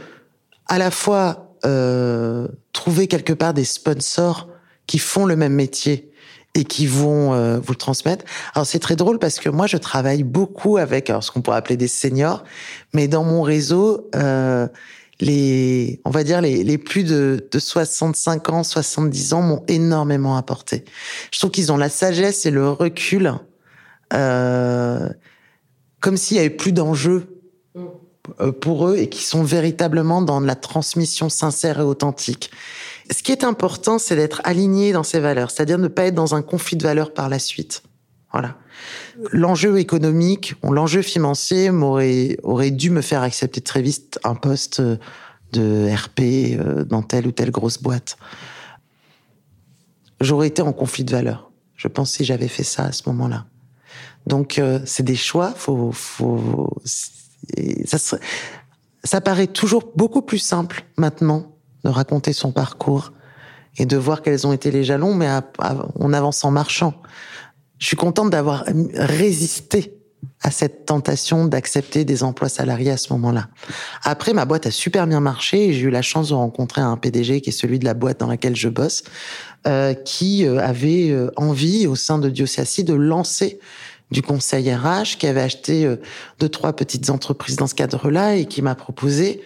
à la fois euh, trouver quelque part des sponsors qui font le même métier et qui vont euh, vous le transmettre. Alors c'est très drôle parce que moi je travaille beaucoup avec alors, ce qu'on pourrait appeler des seniors, mais dans mon réseau, euh, les, on va dire les, les plus de, de 65 ans, 70 ans m'ont énormément apporté. Je trouve qu'ils ont la sagesse et le recul euh, comme s'il y avait plus d'enjeux euh, pour eux et qui sont véritablement dans la transmission sincère et authentique. Ce qui est important, c'est d'être aligné dans ces valeurs, c'est-à-dire ne pas être dans un conflit de valeurs par la suite. Voilà. L'enjeu économique, l'enjeu financier m'aurait aurait dû me faire accepter très vite un poste de RP euh, dans telle ou telle grosse boîte. J'aurais été en conflit de valeurs. Je pense si j'avais fait ça à ce moment-là. Donc euh, c'est des choix. Faut, faut, ça, ça paraît toujours beaucoup plus simple maintenant de raconter son parcours et de voir quels ont été les jalons, mais on avance en marchant. Je suis contente d'avoir résisté à cette tentation d'accepter des emplois salariés à ce moment-là. Après, ma boîte a super bien marché et j'ai eu la chance de rencontrer un PDG qui est celui de la boîte dans laquelle je bosse, euh, qui euh, avait envie au sein de Diocésie de lancer du conseil RH qui avait acheté euh, deux trois petites entreprises dans ce cadre-là et qui m'a proposé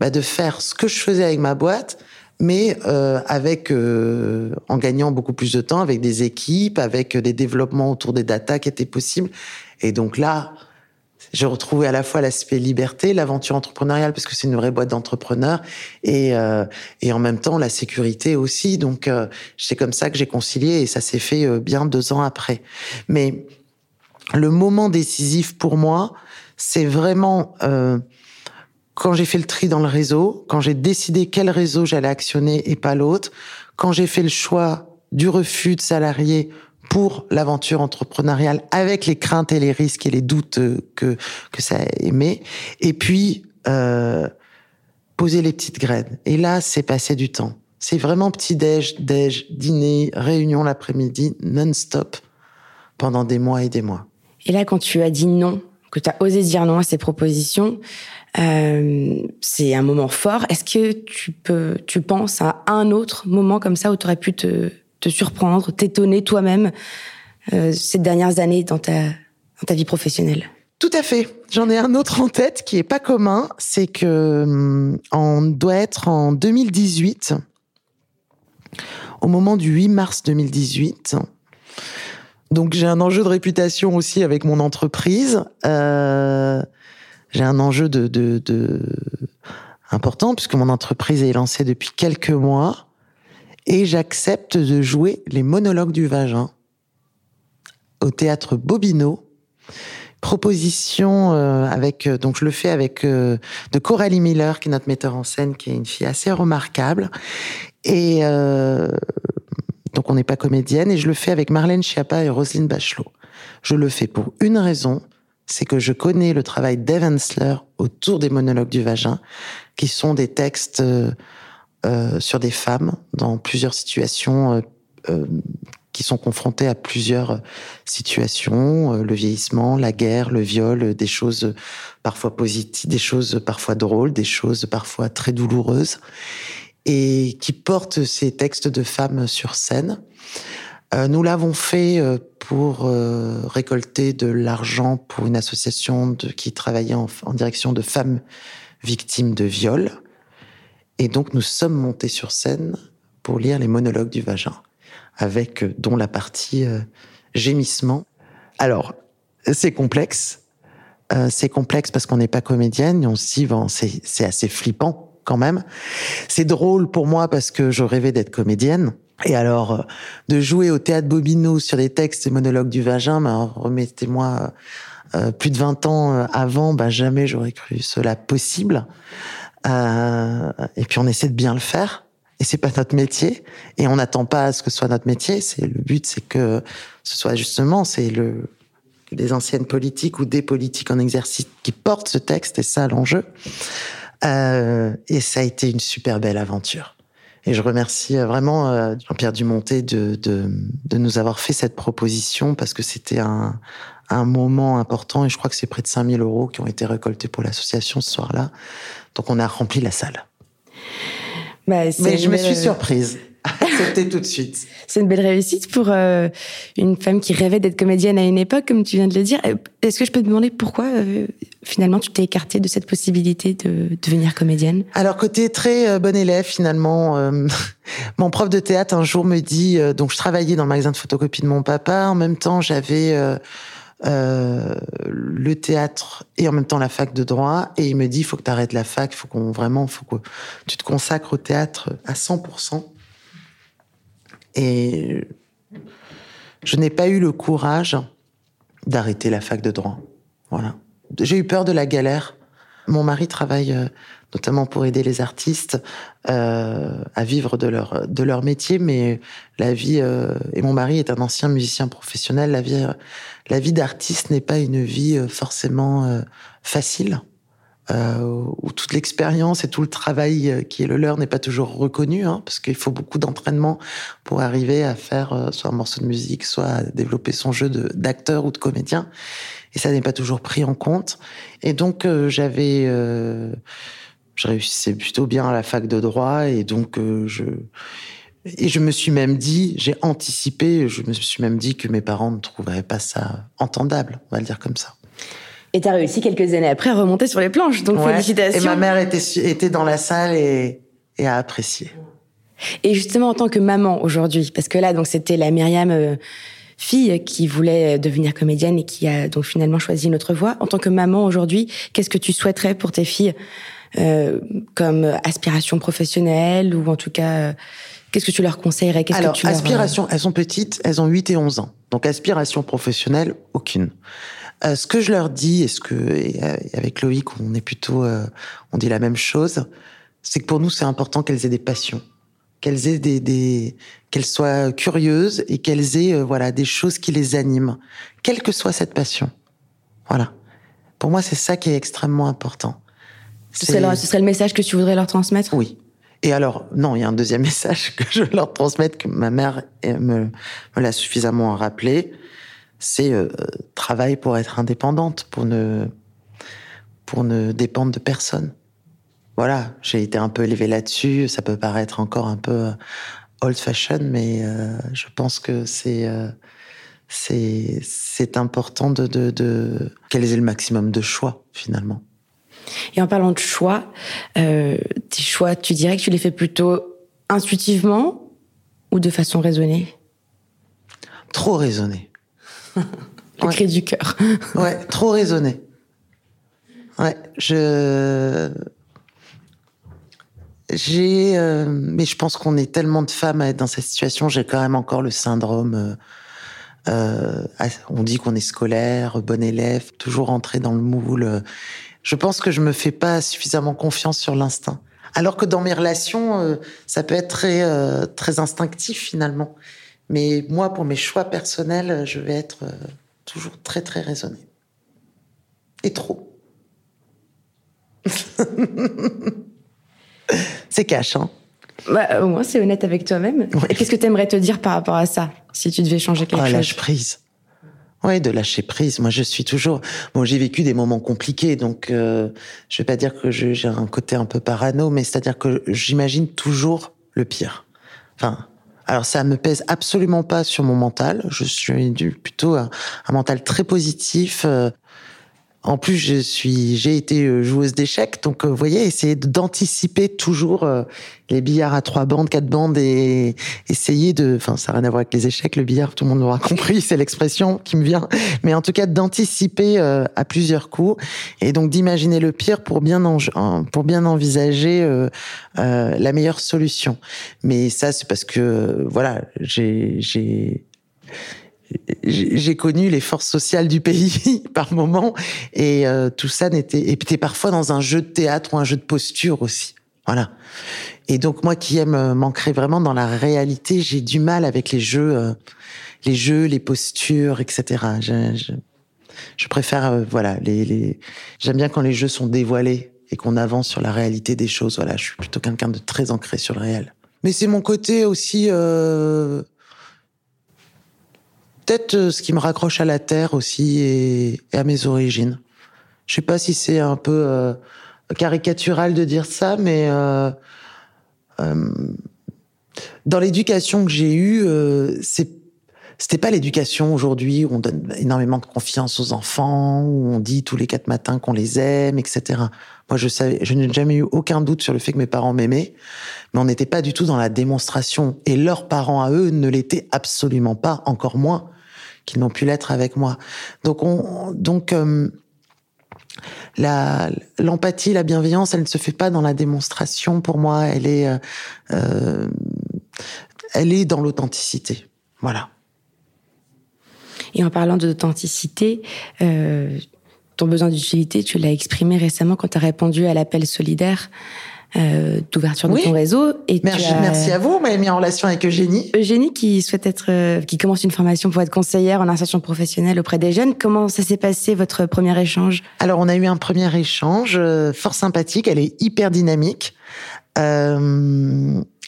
bah, de faire ce que je faisais avec ma boîte mais euh, avec euh, en gagnant beaucoup plus de temps avec des équipes avec des développements autour des data qui étaient possibles et donc là j'ai retrouvé à la fois l'aspect liberté, l'aventure entrepreneuriale parce que c'est une vraie boîte d'entrepreneurs et et en même temps la sécurité aussi. Donc c'est comme ça que j'ai concilié et ça s'est fait bien deux ans après. Mais le moment décisif pour moi, c'est vraiment euh, quand j'ai fait le tri dans le réseau, quand j'ai décidé quel réseau j'allais actionner et pas l'autre, quand j'ai fait le choix du refus de salariés pour l'aventure entrepreneuriale avec les craintes et les risques et les doutes que que ça émet, et puis euh, poser les petites graines. Et là, c'est passé du temps. C'est vraiment petit-déj, déj, dîner, réunion l'après-midi, non-stop, pendant des mois et des mois. Et là, quand tu as dit non, que tu as osé dire non à ces propositions, euh, c'est un moment fort. Est-ce que tu peux, tu penses à un autre moment comme ça où tu aurais pu te, surprendre, t'étonner toi-même euh, ces dernières années dans ta, vie professionnelle? Tout à fait. J'en ai un autre en tête qui est pas commun, c'est que hum, doit être en 2018, au moment du 8 mars 2018. Donc j'ai un enjeu de réputation aussi avec mon entreprise. Euh, j'ai un enjeu de, de, de, important puisque mon entreprise est lancée depuis quelques mois et j'accepte de jouer les monologues du vagin au théâtre Bobino. Proposition euh, avec euh, donc je le fais avec euh, de Coralie Miller qui est notre metteur en scène qui est une fille assez remarquable et donc on n'est pas comédienne et je le fais avec Marlène Schiappa et Roselyne Bachelot. Je le fais pour une raison, c'est que je connais le travail d'Evansler autour des monologues du vagin, qui sont des textes euh, euh, sur des femmes dans plusieurs situations, euh, qui sont confrontées à plusieurs situations, le vieillissement, la guerre, le viol, des choses parfois positives, des choses parfois drôles, des choses parfois très douloureuses, et qui portent ces textes de femmes sur scène. Euh, nous l'avons fait euh, pour euh, récolter de l'argent pour une association qui travaillait en, direction de femmes victimes de viol. Et donc nous sommes montés sur scène pour lire les monologues du vagin, avec dont la partie gémissement. Alors, c'est complexe. C'est complexe parce qu'on n'est pas comédienne on bon, c'est assez flippant quand même. C'est drôle pour moi parce que je rêvais d'être comédienne. Et alors, euh, de jouer au théâtre Bobino sur des textes et monologues du vagin, ben, remettez-moi euh, plus de 20 ans euh, avant, ben, jamais j'aurais cru cela possible. Euh, et puis on essaie de bien le faire. Et c'est pas notre métier. Et on n'attend pas à ce que ce soit notre métier. C'est le but, c'est que ce soit justement, c'est le des anciennes politiques ou des politiques en exercice qui portent ce texte. Et ça, l'enjeu. Euh, et ça a été une super belle aventure. Et je remercie euh, vraiment euh, Jean-Pierre Dumonté de, de, de, nous avoir fait cette proposition parce que c'était un, un moment important et je crois que c'est près de 5000 euros qui ont été récoltés pour l'association ce soir-là. Donc on a rempli la salle. Bah, Mais je me suis surprise. C'était tout de suite. C'est une belle réussite pour euh, une femme qui rêvait d'être comédienne à une époque, comme tu viens de le dire. Est-ce que je peux te demander pourquoi euh, finalement tu t'es écartée de cette possibilité de devenir comédienne? Alors côté très euh, bon élève finalement, euh, *laughs* mon prof de théâtre un jour me dit, euh, donc je travaillais dans le magasin de photocopie de mon papa, en même temps j'avais euh, le théâtre et en même temps la fac de droit. Et il me dit, il faut que tu arrêtes la fac, il faut qu'on vraiment, faut que tu te consacres au théâtre à 100%. Et je n'ai pas eu le courage d'arrêter la fac de droit. Voilà. J'ai eu peur de la galère. Mon mari travaille euh, notamment pour aider les artistes euh, à vivre de leur de leur métier, mais la vie euh, et mon mari est un ancien musicien professionnel. La vie la vie d'artiste n'est pas une vie euh, forcément euh, facile. Euh, où toute l'expérience et tout le travail euh, qui est le leur n'est pas toujours reconnu, hein, parce qu'il faut beaucoup d'entraînement pour arriver à faire euh, soit un morceau de musique, soit à développer son jeu d'acteur ou de comédien. Et ça n'est pas toujours pris en compte. Et donc j'avais, je réussissais plutôt bien à la fac de droit, et donc je et je me suis même dit, j'ai anticipé, je me suis même dit que mes parents ne trouveraient pas ça entendable, on va le dire comme ça. Et tu as réussi quelques années après à remonter sur les planches, donc ouais. félicitations. Et ma mère était, était dans la salle et, et a apprécié. Et justement, en tant que maman aujourd'hui, parce que là, donc c'était la Myriam euh, fille qui voulait devenir comédienne et qui a donc finalement choisi notre voie. En tant que maman aujourd'hui, qu'est-ce que tu souhaiterais pour tes filles euh, comme aspiration professionnelle ou en tout cas, euh, qu'est-ce que tu leur conseillerais? Alors, que tu aspiration, leur... elles sont petites, elles ont 8 et 11 ans. Donc aspiration professionnelle, aucune. Euh, ce que je leur dis, et ce que et avec Loïc, on est plutôt, euh, on dit la même chose, c'est que pour nous, c'est important qu'elles aient des passions, qu'elles aient des, des qu'elles soient curieuses et qu'elles aient, euh, voilà, des choses qui les animent, quelle que soit cette passion. Voilà. Pour moi, c'est ça qui est extrêmement important. Ce serait, ce serait, le message que tu voudrais leur transmettre? Oui. Et alors, non, il y a un deuxième *laughs* message que je leur transmette, que ma mère me, me l'a suffisamment rappelé, c'est euh, travail pour être indépendante, pour ne, pour ne dépendre de personne. Voilà, j'ai été un peu élevée là-dessus, ça peut paraître encore un peu euh, old fashion, mais euh, je pense que c'est euh, c'est important de, de, de le maximum de choix finalement. Et en parlant de choix, tes choix, tu dirais que tu les fais plutôt intuitivement ou de façon raisonnée? Trop raisonné. *laughs* Le cri du cœur. *laughs* ouais, trop raisonné. Ouais, je j'ai, euh, mais je pense qu'on est tellement de femmes à être dans cette situation. J'ai quand même encore le syndrome. Euh, euh, on dit qu'on est scolaire, bon élève, toujours entré dans le moule. Je pense que je me fais pas suffisamment confiance sur l'instinct. Alors que dans mes relations, euh, ça peut être très, euh, très instinctif finalement. Mais moi, pour mes choix personnels, je vais être euh, toujours très, très raisonné. Et trop. *laughs* c'est cash, hein bah, Au moins, c'est honnête avec toi-même. Ouais. Et qu'est-ce que tu aimerais te dire par rapport à ça, si tu devais changer quelque oh, chose? lâche prise. Ouais, de lâcher prise. Moi, je suis toujours. Bon, j'ai vécu des moments compliqués, donc euh, je vais pas dire que j'ai un côté un peu parano, mais c'est-à-dire que j'imagine toujours le pire. Enfin, alors ça me pèse absolument pas sur mon mental. Je suis plutôt un, un mental très positif. euh, en plus, je suis, j'ai été euh, joueuse d'échecs, donc euh, vous voyez, essayer d'anticiper toujours euh, les billards à trois bandes, quatre bandes, et essayer de, enfin, ça n'a rien à voir avec les échecs, le billard, tout le monde l'aura *laughs* compris, c'est l'expression qui me vient, mais en tout cas d'anticiper à plusieurs coups, et donc d'imaginer le pire pour bien en- en- pour bien envisager la meilleure solution. Mais ça, c'est parce que voilà, j'ai j'ai j'ai connu les forces sociales du pays *laughs* par moment et euh, tout ça n'était et puis parfois dans un jeu de théâtre ou un jeu de posture aussi. Voilà. Et donc moi qui aime euh, m'ancrer vraiment dans la réalité j'ai du mal avec les jeux euh, les jeux les postures etc je, je, je préfère euh, voilà les, les j'aime bien quand les jeux sont dévoilés et qu'on avance sur la réalité des choses. Voilà je suis plutôt quelqu'un de très ancré sur le réel. Mais c'est mon côté aussi euh, peut-être euh, ce qui me raccroche à la terre aussi et, à mes origines. Je sais pas si c'est un peu euh, caricatural de dire ça, mais euh, dans l'éducation que j'ai eue, c'est c'était pas l'éducation aujourd'hui où on donne énormément de confiance aux enfants, où on dit tous les quatre matins qu'on les aime, etc. Moi, je savais, je n'ai jamais eu aucun doute sur le fait que mes parents m'aimaient, mais on n'était pas du tout dans la démonstration. Et leurs parents à eux ne l'étaient absolument pas, encore moins qu'ils n'ont pu l'être avec moi. Donc, on, donc euh, l'empathie, la bienveillance, elle ne se fait pas dans la démonstration. Pour moi, elle est, euh, euh, elle est dans l'authenticité. Voilà. Et en parlant d'authenticité, ton besoin d'utilité, tu l'as exprimé récemment quand tu as répondu à l'appel solidaire euh, d'ouverture Oui. de ton réseau. Et Merci, as- merci à vous. Vous m'avez mis en relation avec Eugénie. Eugénie qui souhaite être, euh, qui commence une formation pour être conseillère en insertion professionnelle auprès des jeunes. Comment ça s'est passé votre premier échange? Alors, on a eu un premier échange euh, fort sympathique. Elle est hyper dynamique.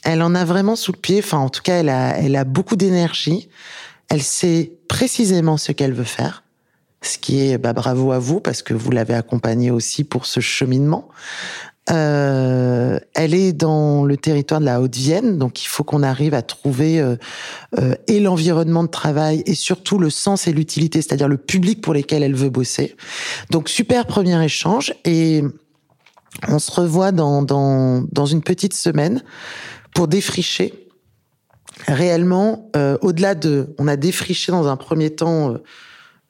Elle en a vraiment sous le pied. Enfin, en tout cas, elle a, elle a beaucoup d'énergie. Elle sait précisément ce qu'elle veut faire. Ce qui est, bah, bravo à vous parce que vous l'avez accompagnée aussi pour ce cheminement. Euh, elle est dans le territoire de la Haute-Vienne, donc il faut qu'on arrive à trouver euh, euh, et l'environnement de travail et surtout le sens et l'utilité, c'est-à-dire le public pour lesquels elle veut bosser. Donc super premier échange et on se revoit dans, dans, dans une petite semaine pour défricher réellement, euh, au-delà de, on a défriché dans un premier temps euh,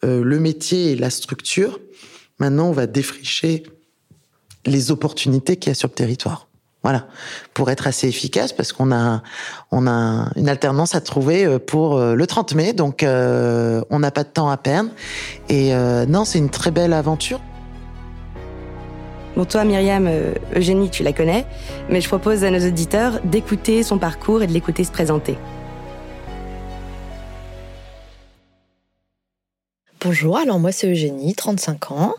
euh, le métier et la structure. Maintenant, on va défricher les opportunités qu'il y a sur le territoire. Voilà, pour être assez efficace, parce qu'on a, on a une alternance à trouver euh, pour euh, le 30 mai, donc euh, on n'a pas de temps à perdre. Et non, c'est une très belle aventure. Bon, toi, Myriam, Eugénie, tu la connais, mais je propose à nos auditeurs d'écouter son parcours et de l'écouter se présenter. Bonjour, alors moi c'est Eugénie, 35 ans.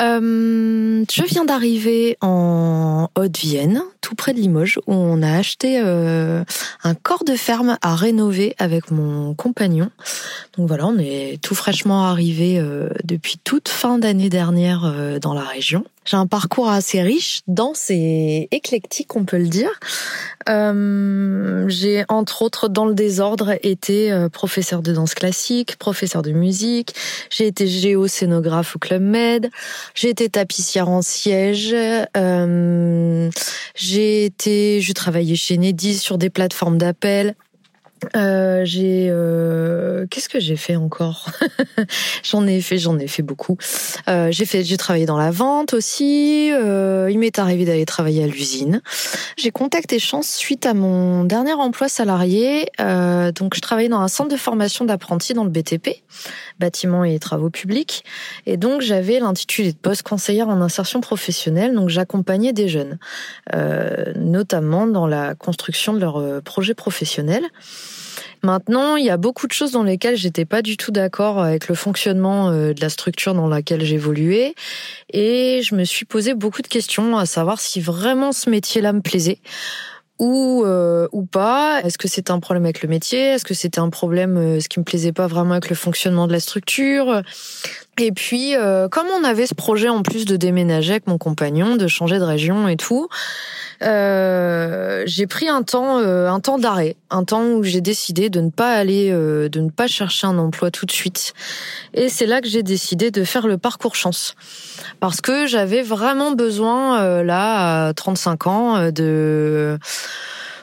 Euh, je viens d'arriver en Haute-Vienne, tout près de Limoges, où on a acheté euh, un corps de ferme à rénover avec mon compagnon. Donc voilà, on est tout fraîchement arrivé euh, depuis toute fin d'année dernière dans la région. J'ai un parcours assez riche, dense et éclectique, on peut le dire. Euh, j'ai entre autres dans le désordre été euh, professeur de danse classique, professeur de musique. J'ai été géo-scénographe au Club Med. J'ai été tapissière en siège. Euh, j'ai été, je travaillais chez Nedis sur des plateformes d'appel. Euh, j'ai euh, qu'est-ce que j'ai fait encore *laughs* J'en ai fait, j'en ai fait beaucoup. Euh, j'ai fait, j'ai travaillé dans la vente aussi. Euh, il m'est arrivé d'aller travailler à l'usine. J'ai contacté Chance suite à mon dernier emploi salarié. Euh, donc, je travaillais dans un centre de formation d'apprentis dans le BTP, bâtiment et travaux publics. Et donc, j'avais l'intitulé de poste conseillère en insertion professionnelle. Donc, j'accompagnais des jeunes, notamment dans la construction de leur projet professionnel. Maintenant, il y a beaucoup de choses dans lesquelles j'étais pas du tout d'accord avec le fonctionnement euh, de la structure dans laquelle j'évoluais. Et je me suis posé beaucoup de questions à savoir si vraiment ce métier-là me plaisait ou euh, ou pas. Est-ce que c'était un problème avec le métier? Est-ce que c'était un problème euh, ce qui me plaisait pas vraiment avec le fonctionnement de la structure? Et puis euh, comme on avait ce projet en plus de déménager avec mon compagnon, de changer de région et tout, euh, j'ai pris un temps euh, un temps d'arrêt, un temps où j'ai décidé de ne pas aller euh, de ne pas chercher un emploi tout de suite. Et c'est là que j'ai décidé de faire le parcours chance parce que j'avais vraiment besoin là à 35 ans de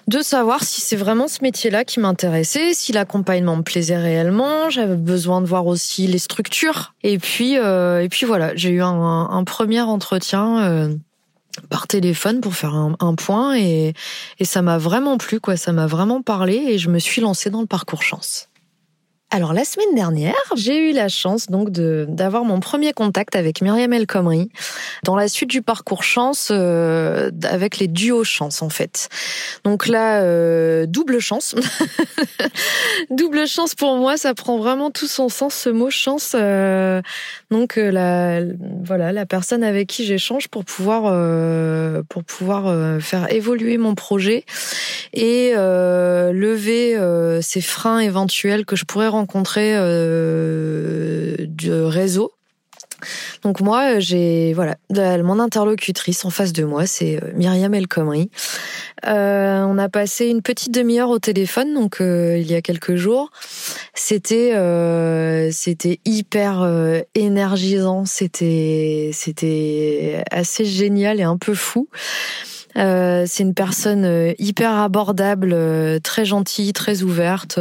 de savoir si c'est vraiment ce métier-là qui m'intéressait, si l'accompagnement me plaisait réellement. J'avais besoin de voir aussi les structures. Et puis, euh, et puis voilà, j'ai eu un, premier entretien. Euh, par téléphone pour faire un, un point et, et ça m'a vraiment plu quoi ça m'a vraiment parlé et je me suis lancée dans le parcours chance. Alors la semaine dernière, j'ai eu la chance donc de d'avoir mon premier contact avec Myriam El Khomri dans la suite du parcours chance euh, avec les duos chance en fait. Donc là euh, double chance. *laughs* double chance pour moi, ça prend vraiment tout son sens ce mot chance. Euh, donc euh, la voilà la personne avec qui j'échange pour pouvoir euh, pour pouvoir euh, faire évoluer mon projet et lever ces freins éventuels que je pourrais rencontrer rencontré euh, du réseau. Donc moi, j'ai voilà, mon interlocutrice en face de moi, c'est euh, Myriam El Khomri. Euh, on a passé une petite demi-heure au téléphone, donc il y a quelques jours. C'était c'était hyper énergisant, c'était c'était assez génial et un peu fou. Euh, c'est une personne euh, hyper abordable, euh, très gentille, très ouverte.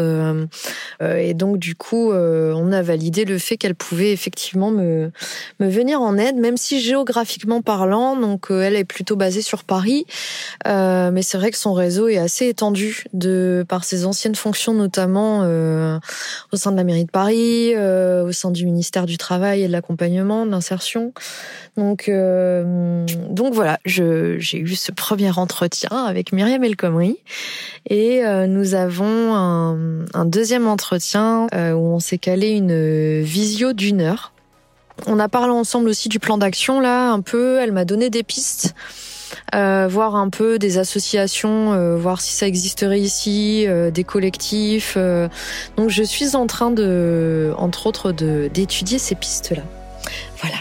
et donc du coup, on a validé le fait qu'elle pouvait effectivement me, me venir en aide, même si géographiquement parlant, donc elle est plutôt basée sur Paris. mais c'est vrai que son réseau est assez étendu de par ses anciennes fonctions, notamment au sein de la mairie de Paris, au sein du ministère du Travail et de l'accompagnement, de l'insertion. Donc, donc voilà, j'ai eu ce premier entretien avec Myriam El Khomri et euh, nous avons un, deuxième entretien euh, où on s'est calé une visio d'une heure. On a parlé ensemble aussi du plan d'action là, un peu. Elle m'a donné des pistes. Euh, voir un peu des associations, voir si ça existerait ici, des collectifs. donc je suis en train de, entre autres, d'étudier ces pistes-là. Voilà.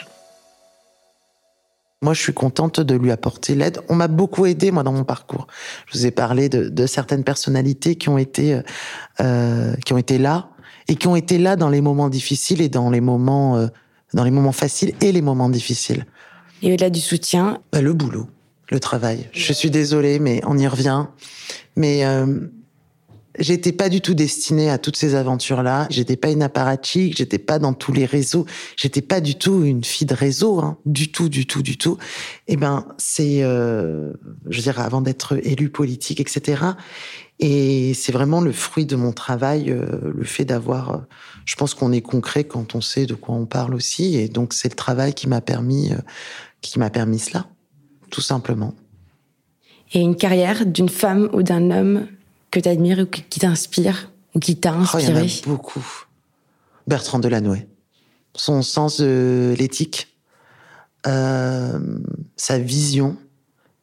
Moi, je suis contente de lui apporter l'aide. On m'a beaucoup aidé, moi, dans mon parcours. Je vous ai parlé de, de certaines personnalités qui ont été, euh, qui ont été là et qui ont été là dans les moments difficiles et dans les moments, euh, dans les moments faciles et les moments difficiles. Et au-delà du soutien, bah, le boulot, le travail. Je suis désolée, mais on y revient. Mais euh, J'étais pas du tout destinée à toutes ces aventures-là. J'étais pas une apparatchik, j'étais pas dans tous les réseaux. J'étais pas du tout une fille de réseau, hein. du tout, du tout, du tout. Eh ben, c'est, euh, je veux dire, avant d'être élue politique, etc. Et c'est vraiment le fruit de mon travail, euh, le fait d'avoir. Euh, je pense qu'on est concret quand on sait de quoi on parle aussi, et donc c'est le travail qui m'a permis, euh, qui m'a permis cela, tout simplement. Et une carrière d'une femme ou d'un homme que tu admires ou qui t'inspire ou qui t'a inspiré oh, Il y en a beaucoup. Bertrand Delanoë. son sens de l'éthique, euh, sa vision.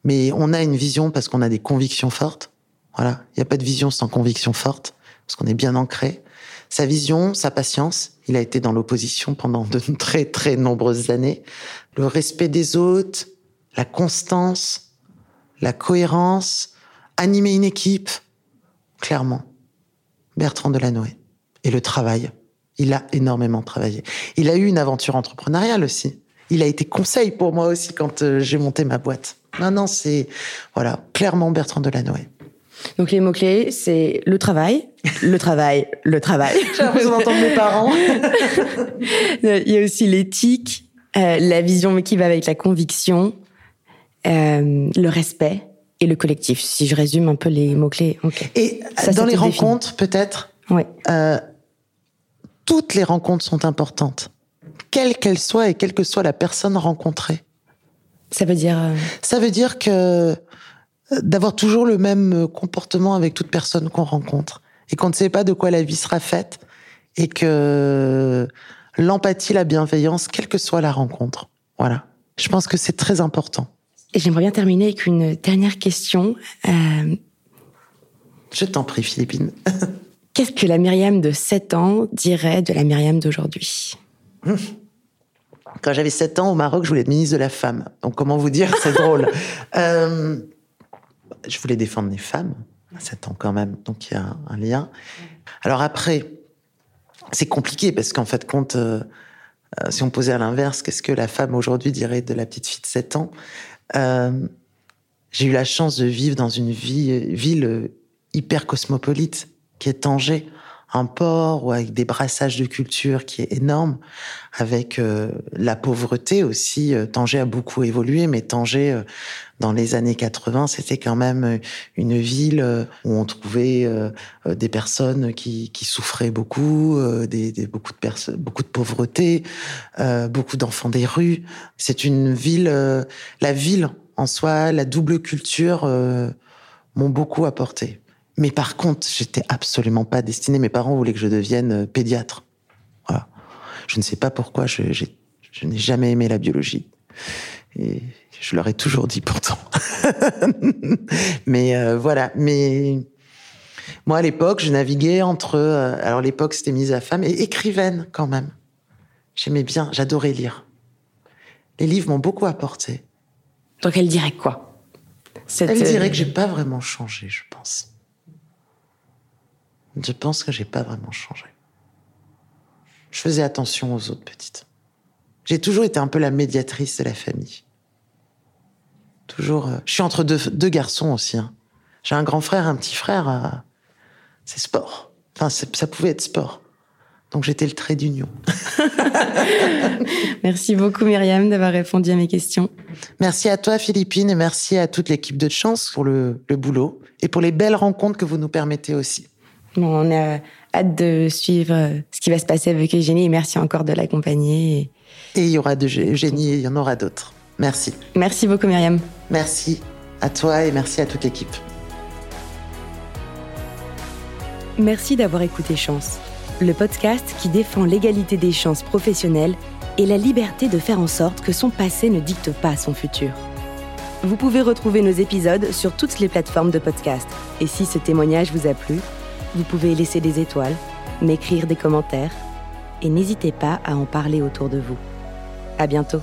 Mais on a une vision parce qu'on a des convictions fortes. Voilà, il n'y a pas de vision sans conviction forte, parce qu'on est bien ancré. Sa vision, sa patience, il a été dans l'opposition pendant de *laughs* très très nombreuses années. Le respect des autres, la constance, la cohérence, animer une équipe, clairement. Bertrand Delanoë. Et le travail. Il a énormément travaillé. Il a eu une aventure entrepreneuriale aussi. Il a été conseil pour moi aussi quand euh, j'ai monté ma boîte. Non, non, c'est, voilà, clairement Bertrand Delanoë. Donc les mots-clés, c'est le travail, le travail, le travail. *laughs* J'ai l'impression d'entendre mes parents. *laughs* Il y a aussi l'éthique, euh, la vision qui va avec la conviction, euh, le respect et le collectif. Si je résume un peu les mots-clés. Et dans les rencontres, peut-être, oui. Euh, toutes les rencontres sont importantes, quelles qu'elles soient et quelle que soit la personne rencontrée. Ça veut dire Ça veut dire que d'avoir toujours le même comportement avec toute personne qu'on rencontre et qu'on ne sait pas de quoi la vie sera faite et que l'empathie, la bienveillance, quelle que soit la rencontre. Voilà. Je pense que c'est très important. Et j'aimerais bien terminer avec une dernière question. Euh... Je t'en prie, Philippine. *laughs* Qu'est-ce que la Myriam de 7 ans dirait de la Myriam d'aujourd'hui? Quand j'avais 7 ans au Maroc, je voulais être ministre de la femme. Donc comment vous dire, c'est drôle. *laughs* Euh, je voulais défendre les femmes, à 7 ans quand même, donc il y a un, lien. Alors après, c'est compliqué parce qu'en fait, compte, euh, si on posait à l'inverse, qu'est-ce que la femme aujourd'hui dirait de la petite fille de 7 ans? J'ai eu la chance de vivre dans une ville hyper cosmopolite qui est Tanger un port ou avec des brassages de culture qui est énorme, avec euh, la pauvreté aussi. Euh, Tanger a beaucoup évolué, mais Tanger, euh, dans les années 80, c'était quand même une ville où on trouvait des personnes qui, qui souffraient beaucoup, des, des, beaucoup de beaucoup de pauvreté, beaucoup d'enfants des rues. C'est une ville, la ville en soi, la double culture m'ont beaucoup apporté. Mais par contre, j'étais absolument pas destinée. Mes parents voulaient que je devienne euh, pédiatre. Voilà. Je ne sais pas pourquoi. Je, je n'ai jamais aimé la biologie. Et je leur ai toujours dit pourtant. *laughs* mais euh, voilà. Mais moi, à l'époque, je naviguais entre. Euh, alors, l'époque, c'était mise à femme et écrivaine quand même. J'aimais bien. J'adorais lire. Les livres m'ont beaucoup apporté. Donc, elle dirait quoi? Elle dirait que j'ai pas vraiment changé, je pense. Je pense que j'ai pas vraiment changé. Je faisais attention aux autres petites. J'ai toujours été un peu la médiatrice de la famille. Toujours. Euh, je suis entre deux, garçons aussi. Hein. J'ai un grand frère, un petit frère. Euh, c'est sport. Enfin, ça pouvait être sport. Donc j'étais le trait d'union. *laughs* merci beaucoup Myriam d'avoir répondu à mes questions. Merci à toi Philippine et merci à toute l'équipe de Chance pour le, le boulot et pour les belles rencontres que vous nous permettez aussi on a hâte de suivre euh, ce qui va se passer avec Eugénie et merci encore de l'accompagner. Et il y aura de Eugénie et il y en aura d'autres. Merci. Merci beaucoup Myriam. Merci à toi et merci à toute l'équipe. Merci d'avoir écouté Chance, le podcast qui défend l'égalité des chances professionnelles et la liberté de faire en sorte que son passé ne dicte pas son futur. Vous pouvez retrouver nos épisodes sur toutes les plateformes de podcast. Et si ce témoignage vous a plu, vous pouvez laisser des étoiles, m'écrire des commentaires et n'hésitez pas à en parler autour de vous. À bientôt!